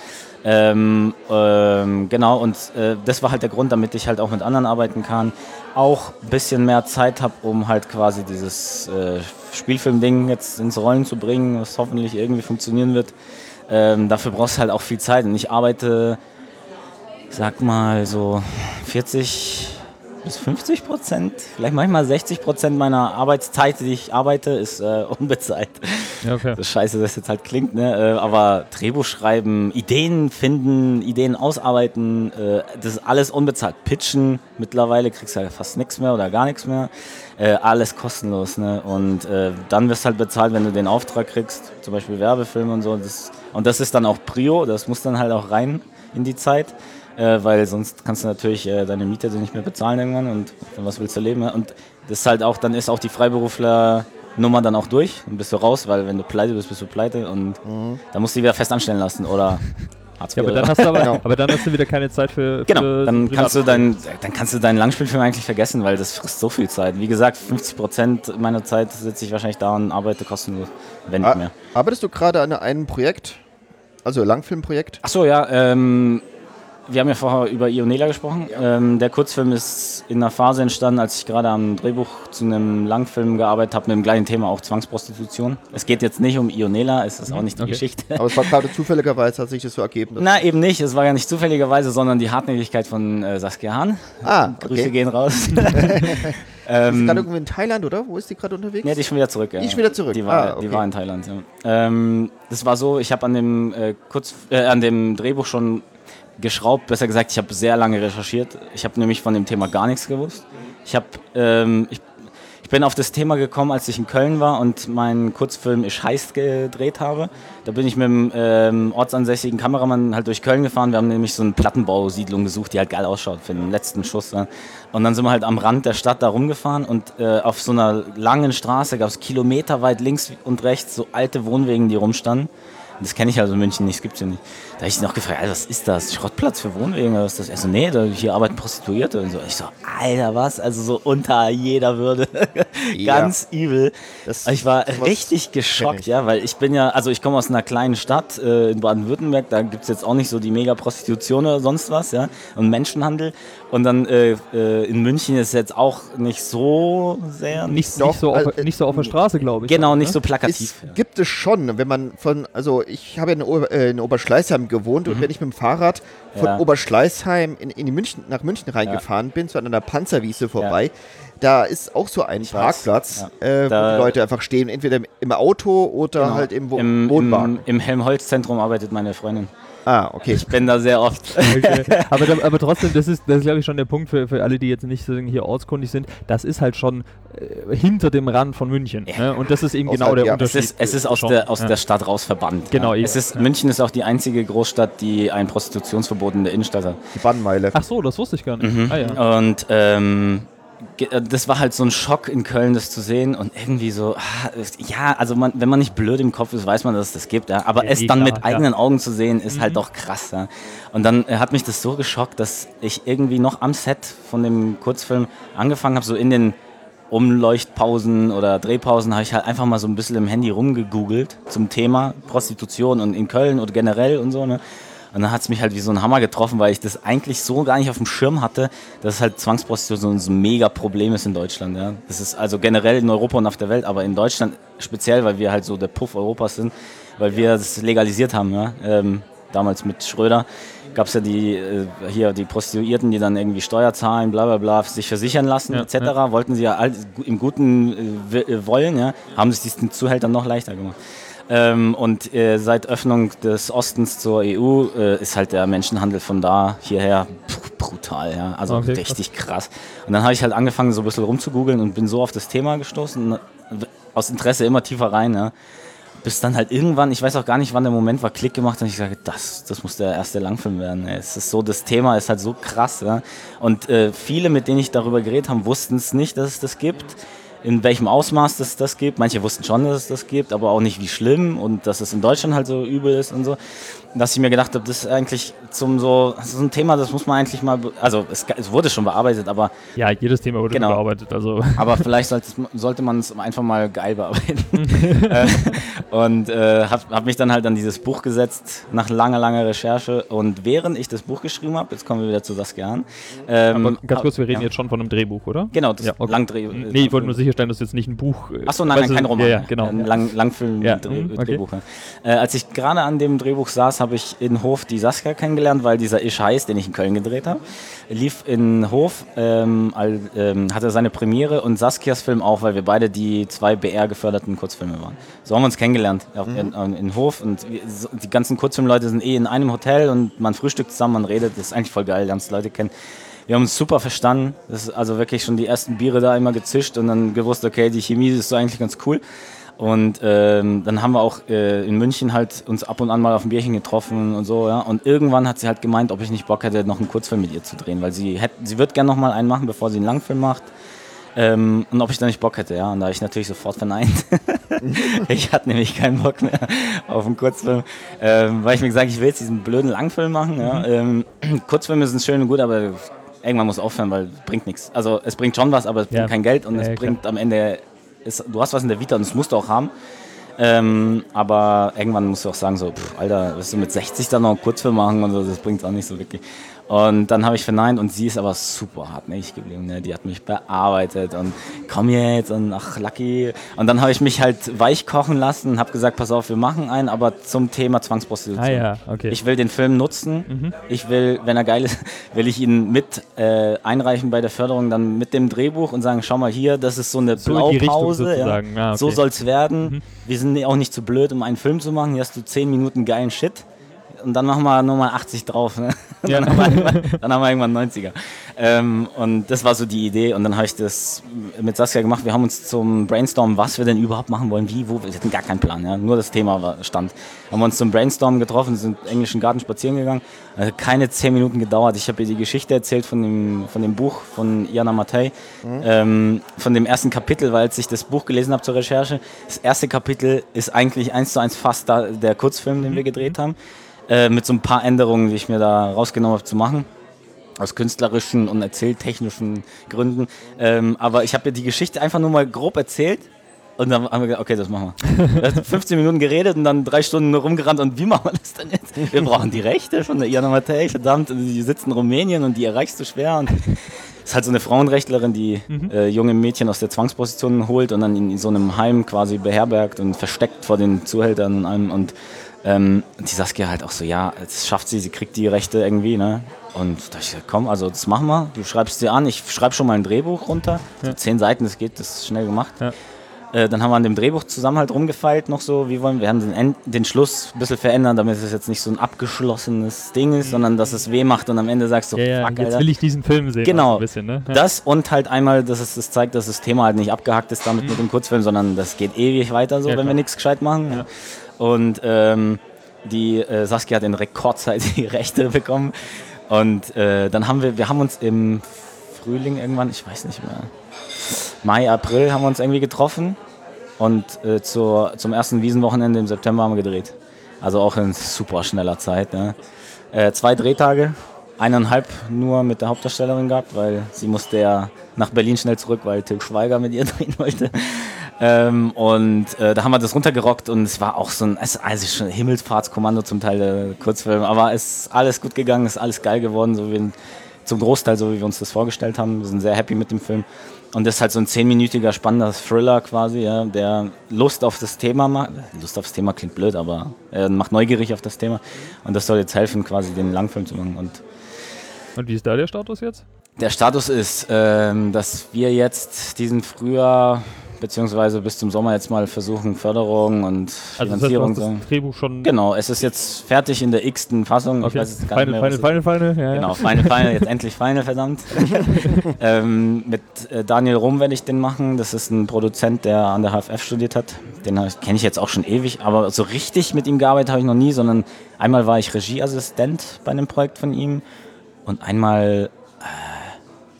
Ähm, ähm, genau, und äh, das war halt der Grund, damit ich halt auch mit anderen arbeiten kann. Auch ein bisschen mehr Zeit habe, um halt quasi dieses äh, Spielfilm-Ding jetzt ins Rollen zu bringen, was hoffentlich irgendwie funktionieren wird. Ähm, dafür brauchst du halt auch viel Zeit. Und ich arbeite, sag mal, so 40 bis 50 Prozent, vielleicht manchmal 60 Prozent meiner Arbeitszeit, die ich arbeite, ist äh, unbezahlt. Ja, okay. Das scheiße, das jetzt halt klingt, ne? Äh, aber Drehbuch schreiben, Ideen finden, Ideen ausarbeiten, äh, das ist alles unbezahlt. Pitchen, mittlerweile kriegst du ja fast nichts mehr oder gar nichts mehr. Äh, alles kostenlos, ne? Und äh, dann wirst du halt bezahlt, wenn du den Auftrag kriegst, zum Beispiel Werbefilme und so. Das, und das ist dann auch Prio, das muss dann halt auch rein in die Zeit. Äh, weil sonst kannst du natürlich äh, deine Miete nicht mehr bezahlen irgendwann und von was willst du leben? ne? Und das ist halt auch, dann ist auch die Freiberufler Nummer dann auch durch, dann bist du raus, weil wenn du pleite bist, bist du pleite und dann musst du dich wieder fest anstellen lassen oder Ja, aber dann, hast du aber, Genau. aber dann hast du wieder keine Zeit für. Genau, für dann kannst, du dein, dann kannst du deinen Langspielfilm eigentlich vergessen, weil das frisst so viel Zeit. Wie gesagt, 50% meiner Zeit sitze ich wahrscheinlich da und arbeite kostenlos, wenn nicht Ah, mehr. arbeitest du gerade an einem Projekt? Also Langfilmprojekt? Achso, ja, ähm, wir haben ja vorher über Ionela gesprochen. Ähm, der Kurzfilm ist in einer Phase entstanden, als ich gerade am Drehbuch zu einem Langfilm gearbeitet habe, mit dem gleichen Thema, auch Zwangsprostitution. Es geht jetzt nicht um Ionela, es ist auch nicht die okay. Geschichte. Aber es war gerade zufälligerweise, hat sich das so ergeben. Na, eben nicht. Es war ja nicht zufälligerweise, sondern die Hartnäckigkeit von äh, Saskia Hahn. Ah, Grüße okay. gehen raus. Die ist ähm, gerade irgendwie in Thailand, oder? Wo ist die gerade unterwegs? ja, die ist schon wieder zurück. Ja. Die ist wieder zurück. Die war, Ah, okay. die war in Thailand. Ja. Ähm, das war so, ich habe an dem äh, kurz äh, an dem Drehbuch schon geschraubt. Besser gesagt, ich habe sehr lange recherchiert. Ich habe nämlich von dem Thema gar nichts gewusst. Ich habe ähm, ich, ich bin auf das Thema gekommen, als ich in Köln war und meinen Kurzfilm Ich heißt gedreht habe. Da bin ich mit dem ähm, ortsansässigen Kameramann halt durch Köln gefahren. Wir haben nämlich so eine Plattenbausiedlung gesucht, die halt geil ausschaut für den letzten Schuss. Und dann sind wir halt am Rand der Stadt da rumgefahren und äh, auf so einer langen Straße gab es kilometerweit links und rechts so alte Wohnwegen, die rumstanden. Das kenne ich also in München nicht, das gibt es ja nicht. Da habe ich ihn auch gefragt, Alter, was ist das? Schrottplatz für Wohnwegen? Was ist das? Er so, nee, da, hier arbeiten Prostituierte und so. Ich so, Alter, was? Also so unter jeder Würde. Ganz übel. Das- ich war richtig geschockt, ja, weil ich bin ja, also ich komme aus einer kleinen Stadt äh, in Baden-Württemberg, da gibt es jetzt auch nicht so die Mega-Prostitution oder sonst was, ja, und Menschenhandel. Und dann äh, äh, in München ist jetzt auch nicht so sehr, Nicht, Doch, nicht, so auf, also, nicht so auf der Straße, glaube ich. genau, nicht so Es plakativ. ja. gibt es schon, wenn man von, also ich habe ja in, Ober, äh, in Oberschleißheim gewohnt und wenn ich mit dem Fahrrad von Mhm. Ja. Oberschleißheim in, in die München, nach München reingefahren bin, zu einer Panzerwiese vorbei, da ist auch so ein weiß, Parkplatz, ja. äh, wo die Leute einfach stehen, entweder im Auto oder Genau. halt im, Wo Im, Wohnwagen. im, Im Helmholtz-Zentrum arbeitet meine Freundin. Ah, okay. Ich bin da sehr oft. Okay. aber, da- aber trotzdem, das ist, das ist glaube ich, schon der Punkt für, für alle, die jetzt nicht so hier ortskundig sind. Das ist halt schon äh, hinter dem Rand von München. Ne? Und das ist eben genau Außerhalb, der ja. Es Unterschied. ist, es ist aus, schon. der, aus Ja. der Stadt raus verbannt. Genau, ja. eben. es ist, München ist auch die einzige Großstadt, die ein Prostitutionsverbot in der Innenstadt hat. Die Bannmeile. Ach so, das wusste ich gar nicht. Mhm. Ah, ja. Und ähm, äh, das war halt so ein Schock in Köln, das zu sehen und irgendwie so, ah, ja, also man, wenn man nicht blöd im Kopf ist, weiß man, dass es das gibt, ja. aber Ja, es eh dann klar, mit ja. eigenen Augen zu sehen, ist halt doch krass. Ja. Und dann äh, hat mich das so geschockt, dass ich irgendwie noch am Set von dem Kurzfilm angefangen habe, so in den Umleuchtpausen oder Drehpausen habe ich halt einfach mal so ein bisschen im Handy rumgegoogelt zum Thema Prostitution und in Köln oder generell und so. Ne? Und dann hat es mich halt wie so ein Hammer getroffen, weil ich das eigentlich so gar nicht auf dem Schirm hatte, dass halt Zwangsprostitution so ein mega Problem ist in Deutschland. Ja? Das ist also generell in Europa und auf der Welt, aber in Deutschland speziell, weil wir halt so der Puff Europas sind, weil wir das legalisiert haben. Ja? Ähm, damals mit Schröder gab es ja die, äh, hier die Prostituierten, die dann irgendwie Steuer zahlen, bla bla bla, sich versichern lassen Ja, etc. ja. Wollten sie ja all, im Guten äh, äh, wollen, ja? haben sich diesen Zuhältern noch leichter gemacht. Ähm, und äh, seit Öffnung des Ostens zur EU äh, ist halt der Menschenhandel von da hierher brutal, ja. Also Okay, richtig krass. Und dann habe ich halt angefangen, so ein bisschen rumzugoogeln und bin so auf das Thema gestoßen, aus Interesse immer tiefer rein, ja. Bis dann halt irgendwann, ich weiß auch gar nicht, wann der Moment war, Klick gemacht und ich sage, das, das muss der erste Langfilm werden. Ey. Es ist so, das Thema ist halt so krass. Ja? Und äh, viele, mit denen ich darüber geredet habe, wussten es nicht, dass es das gibt. In welchem Ausmaß es das gibt. Manche wussten schon, dass es das gibt, aber auch nicht, wie schlimm und dass es in Deutschland halt so übel ist und so. Dass ich mir gedacht habe, das ist eigentlich zum so, das ist ein Thema, das muss man eigentlich mal, also es, es wurde schon bearbeitet, aber ja, jedes Thema wurde Genau. bearbeitet. Also. aber vielleicht sollte, sollte man es einfach mal geil bearbeiten. äh, und äh, habe hab mich dann halt an dieses Buch gesetzt, nach langer, langer Recherche. Und während ich das Buch geschrieben habe, jetzt kommen wir wieder zu Saskia Hahn. Ähm, Aber ganz kurz, wir reden ja. jetzt schon von einem Drehbuch, oder? Genau, das Ja, okay. Langdreh. Nee, ich wollte nur sicherstellen, dass jetzt nicht ein Buch. äh, Achso, nein, nein, kein Roman. Ja, ja genau. Ein Lang, Langfilm Ja, Dreh, mhm, okay. Drehbuch. Äh, als ich gerade an dem Drehbuch saß, habe ich in Hof die Saskia kennengelernt, weil dieser Ich heiß, den ich in Köln gedreht habe, lief in Hof, ähm, all, ähm, hatte seine Premiere und Saskias Film auch, weil wir beide die zwei BR-geförderten Kurzfilme waren. So haben wir uns kennengelernt auf, in, in Hof und die ganzen Kurzfilmleute sind eh in einem Hotel und man frühstückt zusammen, man redet, das ist eigentlich voll geil, lernst Leute kennen. Wir haben uns super verstanden. Das ist also wirklich schon die ersten Biere da immer gezischt und dann gewusst, okay, die Chemie ist so eigentlich ganz cool. Und ähm, dann haben wir auch äh, in München halt uns ab und an mal auf ein Bierchen getroffen und so, ja. Und irgendwann hat sie halt gemeint, ob ich nicht Bock hätte, noch einen Kurzfilm mit ihr zu drehen, weil sie hätte, sie wird gerne noch mal einen machen, bevor sie einen Langfilm macht. Ähm, und ob ich da nicht Bock hätte, ja. Und da habe ich natürlich sofort verneint. ich hatte nämlich keinen Bock mehr auf einen Kurzfilm, ähm, weil ich mir gesagt ich will jetzt diesen blöden Langfilm machen. Ja. Ähm, Kurzfilme sind schön und gut, aber irgendwann muss aufhören, weil es bringt nichts. Also es bringt schon was, aber es bringt Ja. kein Geld und Ja, es bringt am Ende, ist, du hast was in der Vita und das musst du auch haben. Ähm, aber irgendwann musst du auch sagen, so, pff, Alter, wirst du mit 60 dann noch einen Kurzfilm machen und so, das bringt auch nicht so wirklich. Und dann habe ich verneint und sie ist aber super hartnäckig geblieben. Ne? Die hat mich bearbeitet und komm jetzt und ach, Lucky. Und dann habe ich mich halt weich kochen lassen und habe gesagt, pass auf, wir machen einen, aber zum Thema Zwangsprostitution. Ah ja, okay. Ich will den Film nutzen. Ich will, wenn er geil ist, will ich ihn mit äh, einreichen bei der Förderung, dann mit dem Drehbuch und sagen, schau mal hier, das ist so eine So Blaupause. Ja. Ah, okay. So soll es werden. Wir sind auch nicht zu blöd, um einen Film zu machen. Hier hast du 10 Minuten geilen Shit. Und dann machen wir nochmal 80 drauf. Ne? Ja. Dann, haben wir irgendwann, dann haben wir irgendwann 90er. Ähm, und das war so die Idee. Und dann habe ich das mit Saskia gemacht. Wir haben uns zum Brainstorm, was wir denn überhaupt machen wollen, wie, wo. Wir hatten gar keinen Plan. Ja? Nur das Thema war, stand. Haben wir uns zum Brainstorm getroffen, sind im englischen Garten spazieren gegangen. Also keine 10 Minuten gedauert. Ich habe ihr die Geschichte erzählt von dem, von dem Buch von Jana Matei. Ähm, von dem ersten Kapitel, weil als ich das Buch gelesen habe zur Recherche, das erste Kapitel ist eigentlich eins zu eins fast da, der Kurzfilm, den wir gedreht haben. Äh, mit so ein paar Änderungen, die ich mir da rausgenommen habe zu machen. Aus künstlerischen und erzähltechnischen Gründen. Ähm, aber ich habe mir die Geschichte einfach nur mal grob erzählt. Und dann haben wir gesagt, okay, das machen wir. Wir haben 15 Minuten geredet und dann drei Stunden nur rumgerannt. Und wie machen wir das denn jetzt? Wir brauchen die Rechte von der Iana Matei, verdammt. Die sitzt in Rumänien und die erreichst du schwer. Und ist halt so eine Frauenrechtlerin, die äh, junge Mädchen aus der Zwangsposition holt und dann in so einem Heim quasi beherbergt und versteckt vor den Zuhältern und allem. Und ähm, die Saskia halt auch so, ja, das schafft sie, sie kriegt die Rechte irgendwie, ne? Und da ich gesagt, komm, also das machen wir. Du schreibst dir an, ich schreibe schon mal ein Drehbuch runter. So zehn Seiten, das geht, das ist schnell gemacht. Ja. Äh, dann haben wir an dem Drehbuch zusammen halt rumgefeilt noch so, wie wollen wir, wir haben den, End, den Schluss ein bisschen verändert, damit es jetzt nicht so ein abgeschlossenes Ding ist, sondern dass es weh macht und am Ende sagst du, ja, ja, fuck, jetzt Alter. will ich diesen Film sehen. Genau. bisschen, ne? Ja. Das und halt einmal, dass es das zeigt, dass das Thema halt nicht abgehakt ist damit mit dem Kurzfilm, sondern das geht ewig weiter so, Ja, wenn wir klar. nichts gescheit machen. Ja. Und ähm, die äh, Saskia hat in Rekordzeit die Rechte bekommen. Und äh, dann haben wir, wir haben uns im Frühling irgendwann, ich weiß nicht mehr, Mai, April haben wir uns irgendwie getroffen und äh, zur, zum ersten Wiesenwochenende im September haben wir gedreht. Also auch in super schneller Zeit. Ne? Äh, zwei Drehtage, eineinhalb nur mit der Hauptdarstellerin gehabt, weil sie musste ja nach Berlin schnell zurück, weil Till Schweiger mit ihr drehen wollte. Ähm, und äh, da haben wir das runtergerockt und es war auch so ein, es, also schon ein Himmelsfahrtskommando zum Teil der Kurzfilm, aber es ist alles gut gegangen, ist alles geil geworden, so wie zum Großteil so wie wir uns das vorgestellt haben. Wir sind sehr happy mit dem Film. Und das ist halt so ein zehnminütiger spannender Thriller quasi, ja, der Lust auf das Thema macht. Lust aufs Thema klingt blöd, aber er macht neugierig auf das Thema. Und das soll jetzt helfen, quasi den Langfilm zu machen. Und Und wie ist da der Status jetzt? der Status ist, ähm, dass wir jetzt diesen Frühjahr beziehungsweise bis zum Sommer jetzt mal versuchen, Förderung und Also das heißt, du Finanzierung. hast so. das Drehbuch schon. Genau, es ist jetzt fertig in der x-ten Fassung. Ich Okay. weiß jetzt gar nicht Final, mehr, was Final, es- Final, Final, ja. Genau, Final, Final, jetzt endlich Final, verdammt. ähm, mit äh, Daniel Rum werde ich den machen. Das ist ein Produzent, der an der HFF studiert hat. Den kenne ich jetzt auch schon ewig, aber so richtig mit ihm gearbeitet habe ich noch nie, sondern einmal war ich Regieassistent bei einem Projekt von ihm und einmal äh,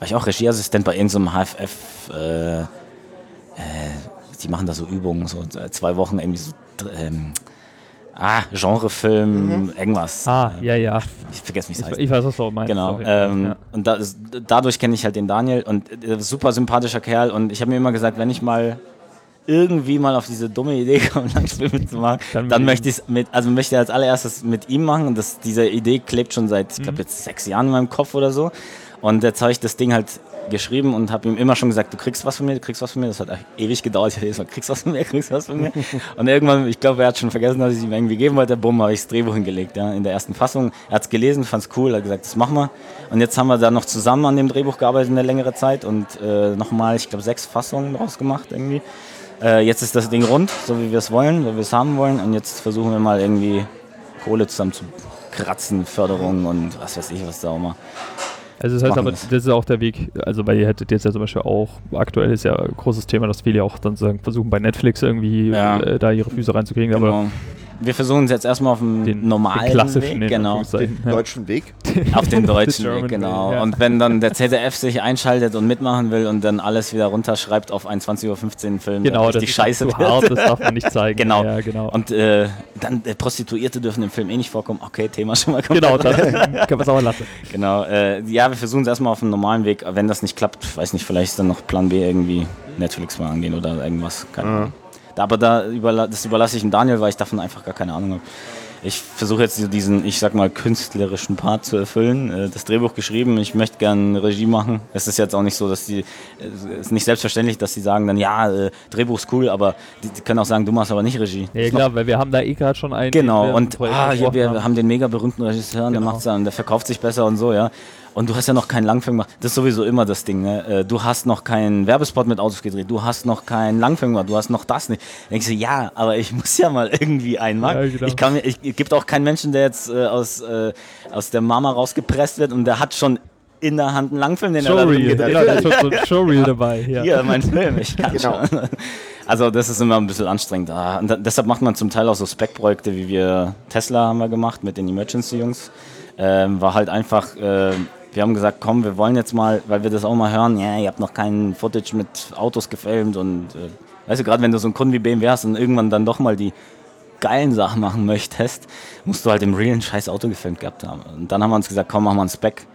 war ich auch Regieassistent bei irgendeinem HFF. Äh, die machen da so Übungen, so äh, zwei Wochen irgendwie so. Ähm, ah, Genrefilm, irgendwas. Ah, ja, ja. Ich vergesse mich Ich, ich weiß, was du meinst. Genau. Sorry. Ähm, ja. Und da ist, dadurch kenne ich halt den Daniel und äh, super sympathischer Kerl. Und ich habe mir immer gesagt, wenn ich mal irgendwie mal auf diese dumme Idee komme, Langfilme zu machen, Dann dann, möchte ich es mit, also möchte ich als allererstes mit ihm machen. Und das, diese Idee klebt schon seit, ich Mhm. glaube jetzt sechs Jahren in meinem Kopf oder so. Und jetzt habe ich das Ding halt geschrieben und habe ihm immer schon gesagt, du kriegst was von mir, du kriegst was von mir. Das hat ewig gedauert. Ich habe jedes Mal, kriegst was von mir, kriegst was von mir. Und irgendwann, ich glaube, er hat schon vergessen, dass ich es ihm irgendwie geben wollte. Bumm, habe ich das Drehbuch hingelegt, ja, in der ersten Fassung. Er hat es gelesen, fand es cool, hat gesagt, das machen wir. Und jetzt haben wir da noch zusammen an dem Drehbuch gearbeitet eine längere Zeit und äh, nochmal, ich glaube, sechs Fassungen draus gemacht irgendwie. Äh, jetzt ist das Ding rund, so wie wir es wollen, so wie wir es haben wollen. Und jetzt versuchen wir mal irgendwie Kohle zusammen zu kratzen, Förderung und was weiß ich, was da auch immer. Also das heißt aber, das. ist auch der Weg, also weil ihr hättet jetzt ja zum Beispiel auch, aktuell ist ja ein großes Thema, dass viele auch dann sagen, versuchen bei Netflix irgendwie Ja. äh, da ihre Füße reinzukriegen, aber Genau. Wir versuchen es jetzt erstmal auf dem Den, normalen den klassischen Weg, genau, den Deutschen Weg. auf den deutschen Weg, genau. Way, ja. Und wenn dann der ZDF sich einschaltet und mitmachen will und dann alles wieder runterschreibt auf einen 20.15 Uhr Film, Genau, der das richtig ist scheiße zu wird. hart, das darf man nicht zeigen. Genau. Ja, genau. Und äh, dann äh, Prostituierte dürfen im Film eh nicht vorkommen. Okay, Thema schon mal komplett genau, dann können wir es aber lassen. Genau, äh, ja, wir versuchen es erstmal auf dem normalen Weg. Wenn das nicht klappt, weiß nicht, vielleicht ist dann noch Plan B irgendwie Netflix mal angehen oder irgendwas. Keine Ahnung. Aber da überla das überlasse ich dem Daniel, weil ich davon einfach gar keine Ahnung habe. Ich versuche jetzt diesen, ich sag mal, künstlerischen Part zu erfüllen. Äh, Das Drehbuch geschrieben, ich möchte gerne Regie machen. Es ist jetzt auch nicht so, dass die, es ist nicht selbstverständlich, dass die sagen dann, ja, äh, Drehbuch ist cool, aber die, die können auch sagen, du machst aber nicht Regie. Ja, klar, weil wir haben da eh gerade schon einen. Genau, und ah, hier, wir haben den mega berühmten Regisseur und der Genau. macht's dann, der verkauft sich besser und so, ja. Und du hast ja noch keinen Langfilm gemacht. Das ist sowieso immer das Ding, ne? Äh, Du hast noch keinen Werbespot mit Autos gedreht, du hast noch keinen Langfilm gemacht, du hast noch das nicht. Dann denkst du, ja, aber ich muss ja mal irgendwie einen machen. Ja, genau. Ich kann mir, ich, es gibt auch keinen Menschen, der jetzt äh, aus, äh, aus der Mama rausgepresst wird und der hat schon in der Hand einen Langfilm, den er da drin Showreel, gedreht genau, da ist schon so ein Showreel dabei. Ja. hier, mein Film, ich kann Genau. schon. Also das ist immer ein bisschen anstrengend. Und da, deshalb macht man zum Teil auch so Spec-Projekte, wie wir Tesla haben wir gemacht mit den Emergency-Jungs. Ähm, war halt einfach, äh, wir haben gesagt, komm, wir wollen jetzt mal, weil wir das auch mal hören, ja, ihr habt noch kein Footage mit Autos gefilmt und äh, weißt du, gerade wenn du so einen Kunden wie BMW hast und irgendwann dann doch mal die geilen Sachen machen möchtest, musst du halt im realen scheiß Auto gefilmt gehabt haben. Und dann haben wir uns gesagt, komm, machen wir einen Spec.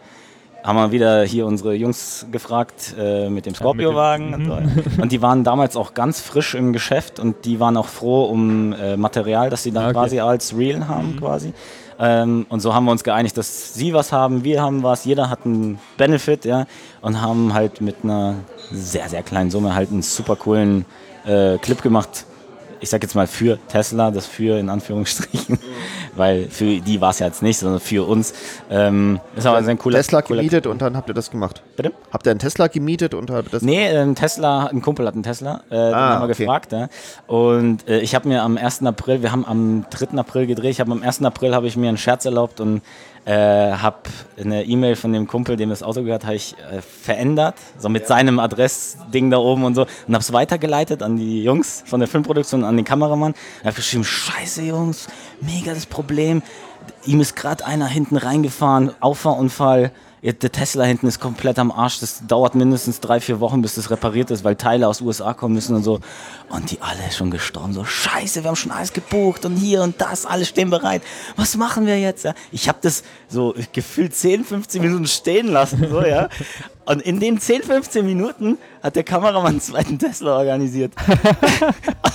Haben wir wieder hier unsere Jungs gefragt äh, mit dem Scorpio-Wagen. und, so. und die waren damals auch ganz frisch im Geschäft und die waren auch froh um äh, Material, das sie dann Ah, okay. quasi als Real haben quasi. Ähm, und so haben wir uns geeinigt, dass sie was haben, wir haben was, jeder hat einen Benefit, ja, und haben halt mit einer sehr, sehr kleinen Summe halt einen super coolen äh, Clip gemacht. Ich sag jetzt mal für Tesla, das für in Anführungsstrichen, weil für die war es ja jetzt nicht, sondern für uns. Ähm, ist aber ein cooler Tesla cooler gemietet und dann habt ihr das gemacht. Bitte? Habt ihr einen Tesla gemietet und habt ihr das Nee, ähm, Tesla, ein Kumpel hat einen Tesla, äh, den Ah, haben wir okay. gefragt. Ja. Und äh, ich habe mir am 1. April, wir haben am 3. April gedreht, ich habe am 1. April habe ich mir einen Scherz erlaubt und äh, habe eine E-Mail von dem Kumpel, dem das Auto gehört, habe ich äh, verändert, so mit seinem Adressding da oben und so und habe es weitergeleitet an die Jungs von der Filmproduktion, an den Kameramann. Ich habe geschrieben, scheiße Jungs, mega das Problem, ihm ist gerade einer hinten reingefahren, Auffahrunfall. Der Tesla hinten ist komplett am Arsch. Das dauert mindestens drei, vier Wochen, bis das repariert ist, weil Teile aus USA kommen müssen und so. Und die alle schon gestorben. So, scheiße, wir haben schon alles gebucht und hier und das, alle stehen bereit. Was machen wir jetzt? Ja? Ich habe das so gefühlt 10, 15 Minuten stehen lassen. So, ja? Und in den 10, 15 Minuten hat der Kameramann einen zweiten Tesla organisiert.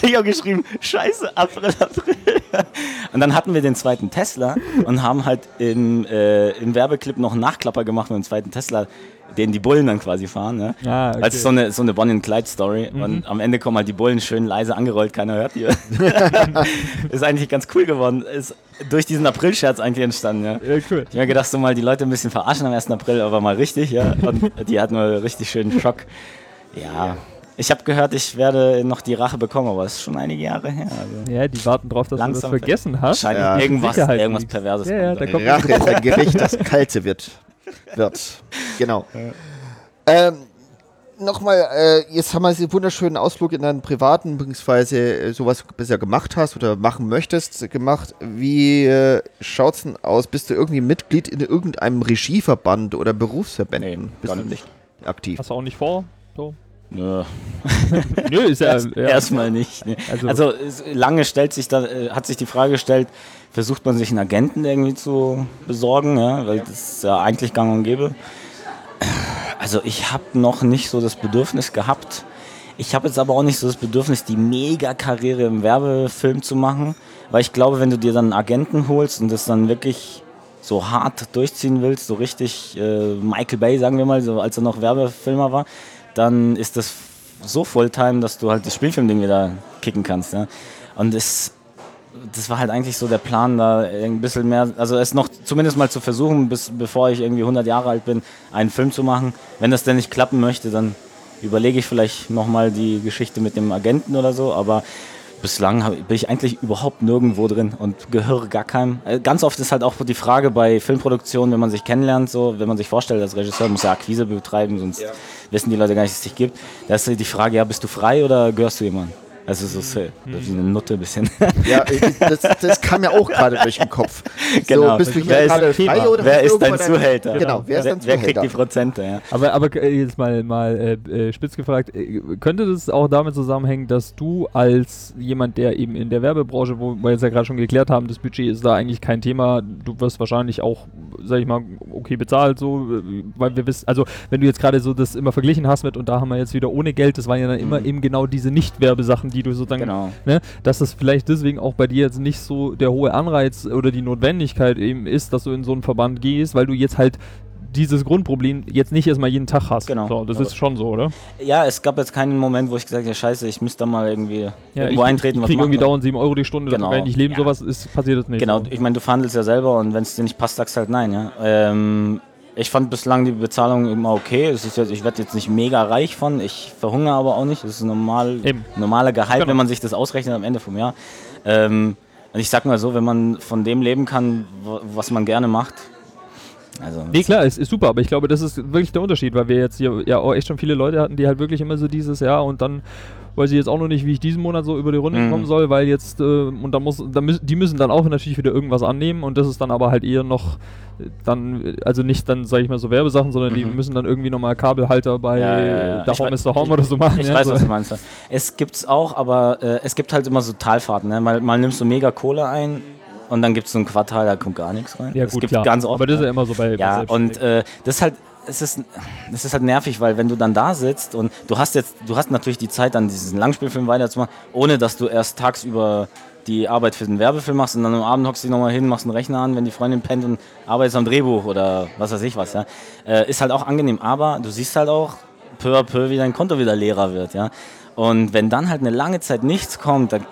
Ich habe geschrieben, scheiße, April, April. Und dann hatten wir den zweiten Tesla und haben halt im, äh, im Werbeclip noch einen Nachklapper gemacht mit dem zweiten Tesla, den die Bullen dann quasi fahren. Ne? Ah, okay. Das ist so eine, so eine Bonnie and Clyde Story. Und am Ende kommen halt die Bullen schön leise angerollt, keiner hört die. ist eigentlich ganz cool geworden. Ist durch diesen April-Scherz eigentlich entstanden. Ja. Ja, cool. Ich habe mir gedacht, so mal die Leute ein bisschen verarschen am 1. April, aber mal richtig, ja. Und die hatten einen richtig schönen Schock. Ja. Ich habe gehört, ich werde noch die Rache bekommen, aber es ist schon einige Jahre her. Also Ja, die warten drauf, dass Langsam du das vergessen hast. scheint Ja. irgendwas, irgendwas. Perverses. Ja, ja, Rache ist ein Gericht, das kalte wird. Wird. Genau. Ähm, Nochmal, äh, jetzt haben wir diesen wunderschönen Ausflug in deinen privaten, beziehungsweise äh, sowas du bisher gemacht hast oder machen möchtest, gemacht. Wie äh, schaut's denn aus? Bist du irgendwie Mitglied in irgendeinem Regieverband oder Berufsverbänden? Nee, Bist gar du nicht. aktiv? Hast du auch nicht vor? So. Nö. Nö, ist ja. Erst, ja. Erstmal nicht. ne. Also- Also, lange stellt sich da, äh, hat sich die Frage gestellt, versucht man sich einen Agenten irgendwie zu besorgen, ja, weil das ist ja eigentlich gang und gäbe. Also ich habe noch nicht so das Bedürfnis gehabt. Ich habe jetzt aber auch nicht so das Bedürfnis, die Mega-Karriere im Werbefilm zu machen, weil ich glaube, wenn du dir dann einen Agenten holst und das dann wirklich so hart durchziehen willst, so richtig äh, Michael Bay, sagen wir mal, so als er noch Werbefilmer war, dann ist das so Fulltime, dass du halt das Spielfilmding wieder kicken kannst. Ja? Und es, das war halt eigentlich so der Plan, da ein bisschen mehr, also es noch zumindest mal zu versuchen, bis, bevor ich irgendwie 100 Jahre alt bin, einen Film zu machen. Wenn das denn nicht klappen möchte, dann überlege ich vielleicht nochmal die Geschichte mit dem Agenten oder so, aber bislang bin ich eigentlich überhaupt nirgendwo drin und gehöre gar keinem. Äh, Ganz oft ist halt auch die Frage bei Filmproduktionen, wenn man sich kennenlernt, so, wenn man sich vorstellt als Regisseur, muss ja Akquise betreiben, sonst wissen die Leute gar nicht, dass es dich gibt. Da ist die Frage, ja, bist du frei oder gehörst du jemandem? Also so, so wie eine Nutte ein bisschen. Ja, das, das kam ja auch gerade durch den Kopf. Genau. So, bist du Wer hier ist- gerade frei oder Wer ist dein Zuhälter? Genau, wer ist wer, dein wer kriegt Zuhälter? die Prozente, ja. Aber, aber äh, jetzt mal, mal äh, äh, spitz gefragt, äh, könnte das auch damit zusammenhängen, dass du als jemand, der eben in der Werbebranche, wo wir jetzt ja gerade schon geklärt haben, das Budget ist da eigentlich kein Thema, du wirst wahrscheinlich auch, sag ich mal, okay bezahlt, so, äh, weil wir wissen, also wenn du jetzt gerade so das immer verglichen hast mit, und da haben wir jetzt wieder ohne Geld, das waren ja dann immer eben genau diese Nicht-Werbesachen, die du sozusagen, Genau. ne, dass das vielleicht deswegen auch bei dir jetzt nicht so der hohe Anreiz oder die Notwendigkeit eben ist, dass du in so einen Verband gehst, weil du jetzt halt dieses Grundproblem jetzt nicht erstmal jeden Tag hast. Genau. So, das Aber- ist schon so, oder? Ja, es gab jetzt keinen Moment, wo ich gesagt habe, scheiße, ich müsste da mal irgendwie irgendwo ich, eintreten. Ich kriege irgendwie dauernd 7 Euro die Stunde, Genau. kann ich leben, Ja. sowas ist, passiert das nicht. Genau, So. ich meine, du verhandelst ja selber und wenn es dir nicht passt, sagst du halt nein. Ja? Ähm, ich fand bislang die Bezahlung immer okay. Ist jetzt, ich werde jetzt nicht mega reich von, ich verhungere aber auch nicht. Das ist ein normal, normaler Gehalt, Genau. wenn man sich das ausrechnet am Ende vom Jahr. Ähm, und ich sag mal so, wenn man von dem leben kann, wa- was man gerne macht. Also, Nee, klar, es ist super, aber ich glaube, das ist wirklich der Unterschied, weil wir jetzt hier ja auch echt schon viele Leute hatten, die halt wirklich immer so dieses Jahr und dann weiß ich jetzt auch noch nicht, wie ich diesen Monat so über die Runde Mhm. kommen soll, weil jetzt, äh, und dann muss, dann müssen, die müssen dann auch natürlich wieder irgendwas annehmen und das ist dann aber halt eher noch äh, dann, äh, also nicht dann, sage ich mal, so Werbesachen, sondern die Mhm. müssen dann irgendwie nochmal Kabelhalter bei Ja, ja, ja. Ich Home is the Home oder so machen. Ich ja, weiß, so. was du meinst. Es gibt's auch, aber äh, es gibt halt immer so Talfahrten. Ne? Mal, mal nimmst du mega Kohle ein und dann gibt es so ein Quartal, da kommt gar nichts rein. Ja, es gut, gibt klar. ganz oft. aber das ist ne? ja immer so bei, Ja, und äh, das ist halt, es ist, das ist halt nervig, weil wenn du dann da sitzt und du hast jetzt, du hast natürlich die Zeit, dann diesen Langspielfilm weiterzumachen, ohne dass du erst tagsüber die Arbeit für den Werbefilm machst und dann am Abend hockst du dich nochmal hin, machst einen Rechner an, wenn die Freundin pennt und arbeitest am Drehbuch oder was weiß ich was, ja. Äh, ist halt auch angenehm, aber du siehst halt auch peu à peu, wie dein Konto wieder leerer wird, ja. Und wenn dann halt eine lange Zeit nichts kommt, dann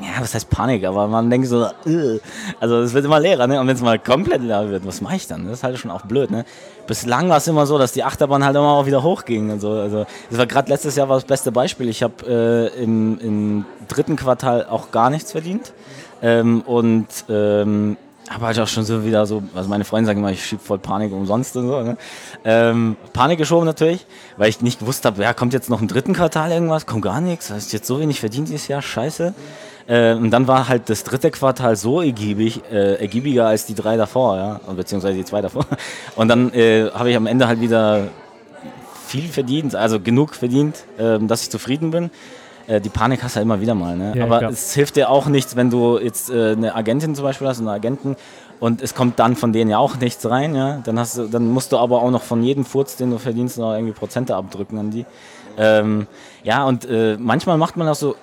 ja, was heißt Panik, aber man denkt so, äh, also es wird immer leerer, ne? Und wenn es mal komplett leer wird, was mache ich dann? Das ist halt schon auch blöd, ne? Bislang war es immer so, dass die Achterbahn halt immer auch wieder hochging und so. Also das war gerade letztes Jahr war das beste Beispiel. Ich habe äh, im, im dritten Quartal auch gar nichts verdient ähm, und ähm, habe halt auch schon so wieder so, also meine Freunde sagen immer, ich schieb voll Panik umsonst und so. Ne? Ähm, Panik geschoben natürlich, weil ich nicht gewusst habe, ja, kommt jetzt noch im dritten Quartal irgendwas, kommt gar nichts, hast jetzt so wenig verdient dieses Jahr, scheiße. Äh, und dann war halt das dritte Quartal so ergiebig, äh, ergiebiger als die drei davor, ja, beziehungsweise die zwei davor. Und dann äh, habe ich am Ende halt wieder viel verdient, also genug verdient, ähm, dass ich zufrieden bin. Äh, die Panik hast du ja immer wieder mal, ne? Ja, aber es hilft dir auch nichts, wenn du jetzt äh, eine Agentin zum Beispiel hast, einen Agenten und es kommt dann von denen ja auch nichts rein, ja. Dann hast du, dann musst du aber auch noch von jedem Furz, den du verdienst, noch irgendwie Prozente abdrücken an die. Ähm, ja, und äh, manchmal macht man auch so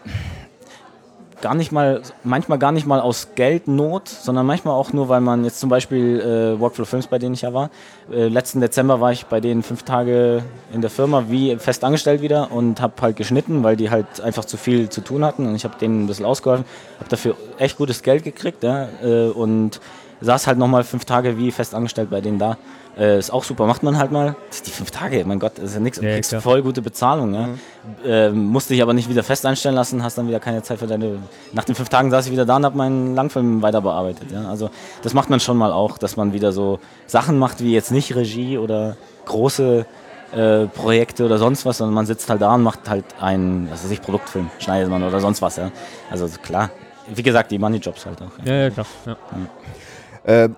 gar nicht mal, manchmal gar nicht mal aus Geldnot, sondern manchmal auch nur, weil man jetzt zum Beispiel äh, Workflow Films, bei denen ich ja war, äh, letzten Dezember war ich bei denen fünf Tage in der Firma wie fest angestellt wieder und habe halt geschnitten, weil die halt einfach zu viel zu tun hatten und ich habe denen ein bisschen ausgeholfen, habe dafür echt gutes Geld gekriegt ja, äh, und saß halt nochmal fünf Tage wie fest angestellt bei denen da. Äh, ist auch super, macht man halt mal. Die fünf Tage, mein Gott, das ist ja nichts. Du Ja, kriegst klar. voll gute Bezahlung. Ja. Ähm, musste ich aber nicht wieder fest einstellen lassen, hast dann wieder keine Zeit für deine. Nach den fünf Tagen saß ich wieder da und habe meinen Langfilm weiter bearbeitet. Ja. Also das macht man schon mal auch, dass man wieder so Sachen macht wie jetzt nicht Regie oder große äh, Projekte oder sonst was, sondern man sitzt halt da und macht halt einen, was weiß ich, Produktfilm, schneidet man oder sonst was. Ja. Also klar, wie gesagt, die Money-Jobs halt auch. ja, ja, klar. Ja. Äh,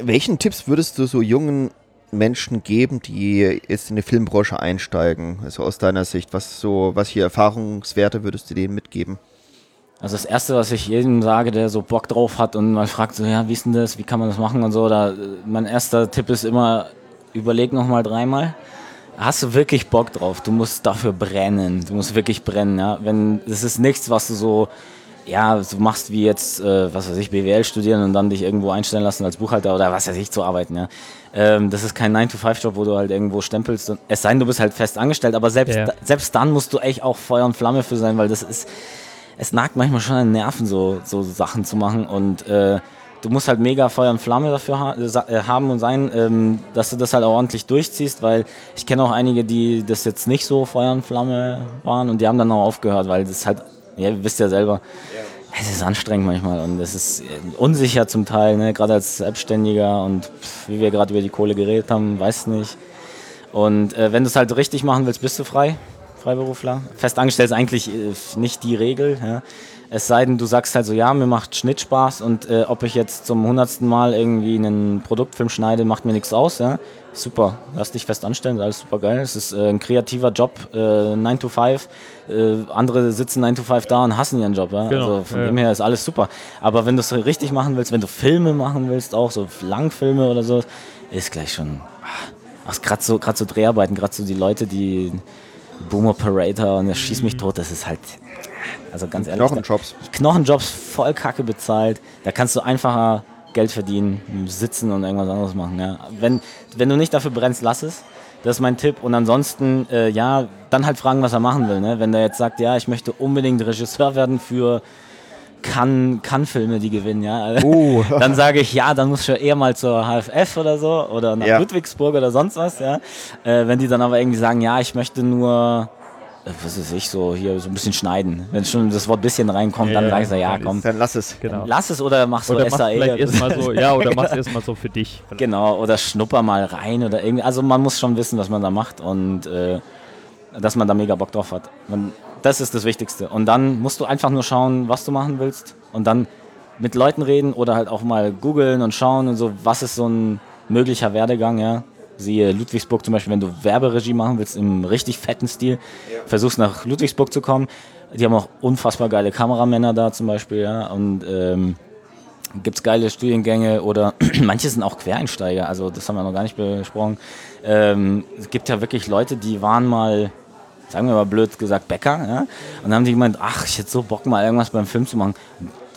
welchen Tipps würdest du so jungen Menschen geben, die jetzt in die Filmbranche einsteigen? Also aus deiner Sicht, was so, was hier Erfahrungswerte würdest du denen mitgeben? Also das Erste, was ich jedem sage, der so Bock drauf hat und mal fragt, so, ja, wie ist denn das, wie kann man das machen und so, da, mein erster Tipp ist immer, überleg noch mal dreimal. Hast du wirklich Bock drauf? Du musst dafür brennen. Du musst wirklich brennen, ja. Wenn, das ist nichts, was du so, ja, so machst wie jetzt, äh, was weiß ich, BWL studieren und dann dich irgendwo einstellen lassen als Buchhalter oder was weiß ich, zu arbeiten, ja. Ähm, das ist kein 9-to-5-Job, wo du halt irgendwo stempelst. Und, es sei denn, du bist halt fest angestellt, aber selbst, Ja. selbst dann musst du echt auch Feuer und Flamme für sein, weil das ist, es nagt manchmal schon an den Nerven, so, so Sachen zu machen. Und äh, du musst halt mega Feuer und Flamme dafür ha äh, haben und sein, ähm, dass du das halt auch ordentlich durchziehst, weil ich kenne auch einige, die das jetzt nicht so Feuer und Flamme waren und die haben dann auch aufgehört, weil das halt, ja, ihr wisst ja selber, es ist anstrengend manchmal und es ist äh, unsicher zum Teil, ne? gerade als Selbstständiger und pff, wie wir gerade über die Kohle geredet haben, weiß nicht. Und äh, wenn du es halt richtig machen willst, bist du frei. Freiberufler. Festangestellt ist eigentlich äh, nicht die Regel. Ja. Es sei denn, du sagst halt so, ja, mir macht Schnitt Spaß und äh, ob ich jetzt zum hundertsten Mal irgendwie einen Produktfilm schneide, macht mir nichts aus. Ja. Super, lass dich fest anstellen, alles super geil. Es ist äh, ein kreativer Job, äh, 9 to 5. Äh, andere sitzen 9 to 5 da und hassen ihren Job. Ja. Genau, Also von ja. dem her ist alles super. Aber wenn du es richtig machen willst, wenn du Filme machen willst, auch so Langfilme oder so, ist gleich schon. Ach, gerade so, grad so Dreharbeiten, gerade so die Leute, die Boom Operator und der schießt mich tot, das ist halt. Also ganz ehrlich. Knochenjobs. Knochenjobs voll kacke bezahlt. Da kannst du einfacher Geld verdienen, sitzen und irgendwas anderes machen. Ja. Wenn, wenn du nicht dafür brennst, lass es. Das ist mein Tipp. Und ansonsten, äh, ja, dann halt fragen, was er machen will. Ne? Wenn der jetzt sagt, ja, ich möchte unbedingt Regisseur werden für Cannes- Cannes-Filme, die gewinnen, ja. Oh. dann sage ich, ja, dann musst du eher mal zur HFF oder so oder nach Ja. Ludwigsburg oder sonst was, ja. Äh, wenn die dann aber irgendwie sagen, ja, ich möchte nur, was weiß ich, so hier so ein bisschen schneiden. Wenn schon das Wort bisschen reinkommt, dann Ja, sage ich so, ja, dann komm, Dann lass es. Genau. lass es oder mach so Oder machst SAE. vielleicht erstmal so, ja, oder machst erstmal so für dich. Genau, oder schnupper mal rein oder irgendwie. Also man muss schon wissen, was man da macht und äh, dass man da mega Bock drauf hat. Man, das ist das Wichtigste. Und dann musst du einfach nur schauen, was du machen willst und dann mit Leuten reden oder halt auch mal googeln und schauen und so, was ist so ein möglicher Werdegang, ja. Siehe Ludwigsburg zum Beispiel, wenn du Werberegie machen willst im richtig fetten Stil, versuchst nach Ludwigsburg zu kommen. Die haben auch unfassbar geile Kameramänner da zum Beispiel, ja. Und ähm, gibt es geile Studiengänge oder manche sind auch Quereinsteiger, also das haben wir noch gar nicht besprochen. Ähm, es gibt ja wirklich Leute, die waren mal, sagen wir mal blöd gesagt, Bäcker, ja? und dann haben die gemeint, ach, ich hätte so Bock mal irgendwas beim Film zu machen.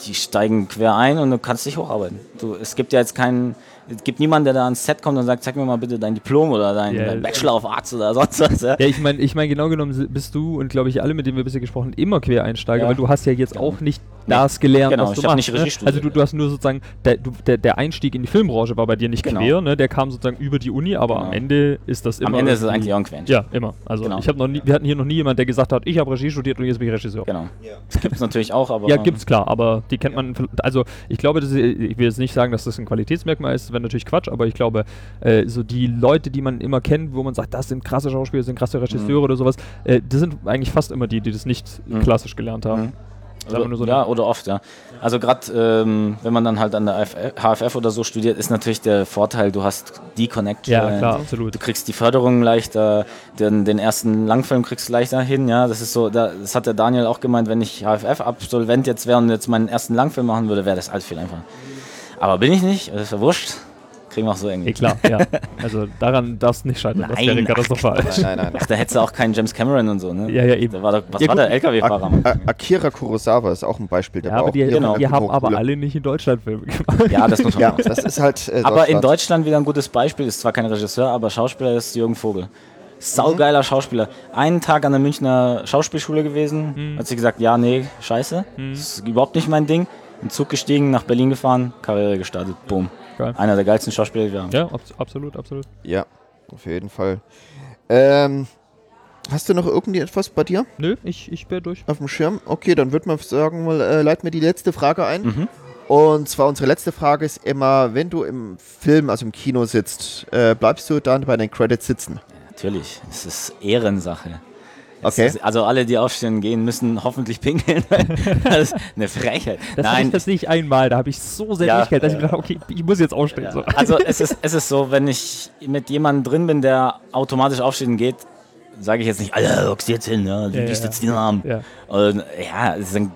Die steigen quer ein und du kannst dich hocharbeiten. Du, es gibt ja jetzt keinen, es gibt niemanden, der da ans Set kommt und sagt, zeig mir mal bitte dein Diplom oder dein, Ja. dein Bachelor of Arts oder sonst was. Ja? Ja, ich meine, ich mein, genau genommen bist du und glaube ich alle, mit denen wir bisher gesprochen haben, immer Quereinsteiger, Ja. weil du hast ja jetzt auch nicht das gelernt, Genau, was du ich machst. nicht Regie ne? studiert. Also du, du hast nur sozusagen, der, du, der, der Einstieg in die Filmbranche war bei dir nicht Genau. quer, ne? der kam sozusagen über die Uni, aber am Genau. Ende ist das immer... Am Ende ist es eigentlich auch ein Quench. Ja, immer. Also Genau. ich habe noch nie, wir hatten hier noch nie jemanden, der gesagt hat, ich habe Regie studiert und jetzt bin ich Regisseur. Genau. Das gibt es natürlich auch, aber. Ja, gibt's klar, aber die kennt man. Also ich glaube, das ist, ich will jetzt nicht sagen, dass das ein Qualitätsmerkmal ist, wäre natürlich Quatsch, aber ich glaube, äh, so die Leute, die man immer kennt, wo man sagt, das sind krasse Schauspieler, das sind krasse Regisseure oder sowas, äh, das sind eigentlich fast immer die, die das nicht Mhm. klassisch gelernt haben. Mhm. Wir nur so ja, eine- oder oft, ja. Also gerade ähm, wenn man dann halt an der HFF, oder so studiert, ist natürlich der Vorteil, du hast die Connection. Ja, klar, absolut. Du kriegst die Förderung leichter, den, den ersten Langfilm kriegst du leichter hin, ja. Das ist so, da, das hat der Daniel auch gemeint, wenn ich HFF-Absolvent jetzt wäre und jetzt meinen ersten Langfilm machen würde, wäre das alles viel einfacher. Aber bin ich nicht, das ist ja wurscht. Kriegen wir auch so irgendwie. Klar, ja. Also daran darfst du nicht scheitern, das Nein, wäre ach, katastrophal. Nein, nein, nein. Ach, da hättest du auch keinen James Cameron und so, ne? Ja, ja, eben. Da war doch, was Ja, war der LKW-Fahrer? Akira Kurosawa ist auch ein Beispiel. Der Ja, aber die, genau. die haben aber alle nicht in Deutschland Filme gemacht. Ja, das muss man Ja, machen. das ist halt. Äh, Aber in Deutschland. Wieder ein gutes Beispiel, ist zwar kein Regisseur, aber Schauspieler ist Jürgen Vogel. Saugeiler Schauspieler. Einen Tag an der Münchner Schauspielschule gewesen, hat sie gesagt, ja, nee, scheiße, das ist überhaupt nicht mein Ding. Im Zug gestiegen, nach Berlin gefahren, Karriere gestartet, boom. Geil. Einer der geilsten Schauspieler, die wir haben. Ja, abs absolut, absolut. Ja, auf jeden Fall. Ähm, hast du noch irgendetwas bei dir Nö, ich, ich bin durch. auf dem Schirm? Okay, dann würde man sagen, mal, äh, leit mir die letzte Frage ein. Mhm. Und zwar unsere letzte Frage ist immer, wenn du im Film, also im Kino sitzt, äh, bleibst du dann bei den Credits sitzen? Natürlich, es ist Ehrensache. Okay. Ist, also alle, die aufstehen gehen, müssen hoffentlich pinkeln. das ist eine Frechheit. Das hatte ich Nein, das nicht einmal, da habe ich so sehr Ja, durchgehalten, dass ich ja. gedacht habe, okay, ich muss jetzt aufstehen. So. Also es ist, es ist so, wenn ich mit jemandem drin bin, der automatisch aufsteht und geht, sage ich jetzt nicht, Alter, hockst jetzt hin, ja, du Ja, liegst ja. jetzt den Arm. Ja. Und ja, es- dann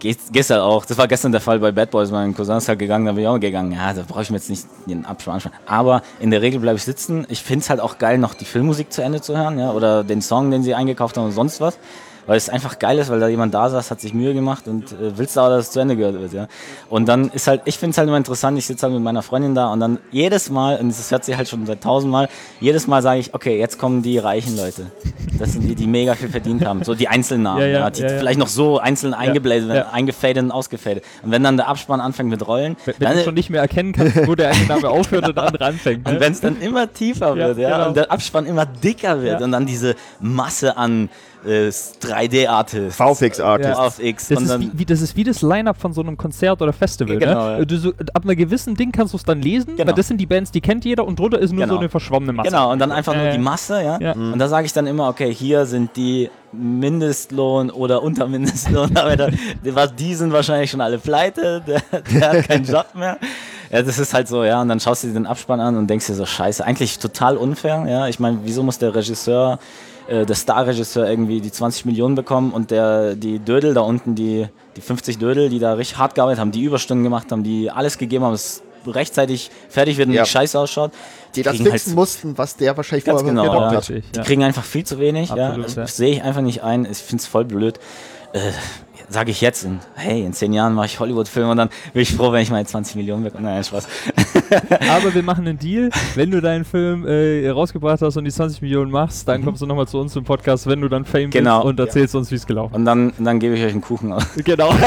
halt auch. Das war gestern der Fall bei Bad Boys. Mein Cousin ist halt gegangen, da bin ich auch gegangen. Ja, da brauche ich mir jetzt nicht den Abspann anschauen. Aber in der Regel bleibe ich sitzen. Ich finde es halt auch geil, noch die Filmmusik zu Ende zu hören, ja, oder den Song, den sie eingekauft haben und sonst was. Weil es einfach geil ist, weil da jemand da saß, hat sich Mühe gemacht und äh, willst aber, dass es zu Ende gehört wird, ja. Und dann ist halt, ich finde es halt immer interessant, ich sitze halt mit meiner Freundin da und dann jedes Mal, und das hört sie halt schon seit tausendmal, jedes Mal sage ich, okay, jetzt kommen die reichen Leute. Das sind die, die mega viel verdient haben. So die Einzelnamen, Ja, ja, ja, die vielleicht noch so einzeln ja. eingefadet und ausgefadet. Und wenn dann der Abspann anfängt mit Rollen, Wenn wenn du schon nicht mehr erkennen kannst, wo der eine Name aufhört und der andere anfängt. und Ne? wenn es dann immer tiefer wird, ja, genau. und der Abspann immer dicker wird und dann diese Masse an 3D-Artist. VFX-Artist. VFX. Das und ist, dann, wie, wie, das ist wie das Line-Up von so einem Konzert oder Festival. Ja, genau, ne? ja. du so, ab einer gewissen Ding kannst du es dann lesen, Genau. weil das sind die Bands, die kennt jeder und drunter ist nur Genau. so eine verschwommene Masse. Genau, und dann einfach nur Äh, die Masse, ja. ja. Und da sage ich dann immer, okay, hier sind die Mindestlohn oder unter Mindestlohnarbeiter. Die, was- die sind wahrscheinlich schon alle pleite, der, der hat keinen Job mehr. Ja, das ist halt so, ja. Und dann schaust du dir den Abspann an und denkst dir so, scheiße, eigentlich total unfair, ja. Ich meine, wieso muss der Regisseur, äh, der Starregisseur irgendwie die 20 Millionen bekommen und der, die Dödel da unten, die, die 50 Dödel, die da richtig hart gearbeitet haben, die Überstunden gemacht haben, die alles gegeben haben, dass es rechtzeitig fertig wird und Ja. scheiße ausschaut. Die das kriegen halt fixen mussten, was der wahrscheinlich Ganz vorher genau, ja. hat. Die kriegen einfach viel zu wenig. Absolut, ja. Das ja. sehe ich einfach nicht ein. Ich finde es voll blöd. Äh, Sage ich jetzt. Und, hey, in zehn Jahren mache ich Hollywood-Filme und dann bin ich froh, wenn ich meine 20 Millionen bekomme. Nein, Spaß. Aber wir machen einen Deal. Wenn du deinen Film äh, rausgebracht hast und die 20 Millionen machst, dann kommst du nochmal zu uns im Podcast, wenn du dann Fame Mhm. Genau. bist und erzählst uns, wie es gelaufen Und dann, dann gebe ich euch einen Kuchen aus. ist. Genau.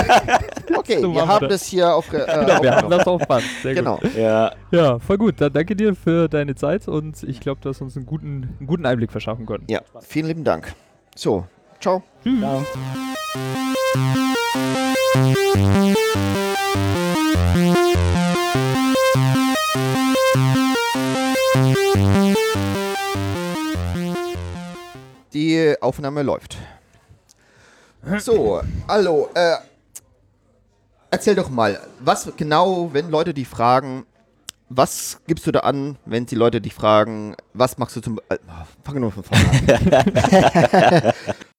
Okay, So wir haben wir das hier auf, äh, wir haben das auf Band. Sehr gut. Genau. Ja. Ja, voll gut. Dann danke dir für deine Zeit und ich glaube, du hast uns einen guten, einen guten Einblick verschaffen können. Ja, vielen lieben Dank. So, ciao. Ciao. Die Aufnahme läuft. So, hallo. Äh, erzähl doch mal, was genau, wenn Leute dich fragen, was gibst du da an, wenn die Leute dich fragen, was machst du zum. Äh, wir nur von vorne an.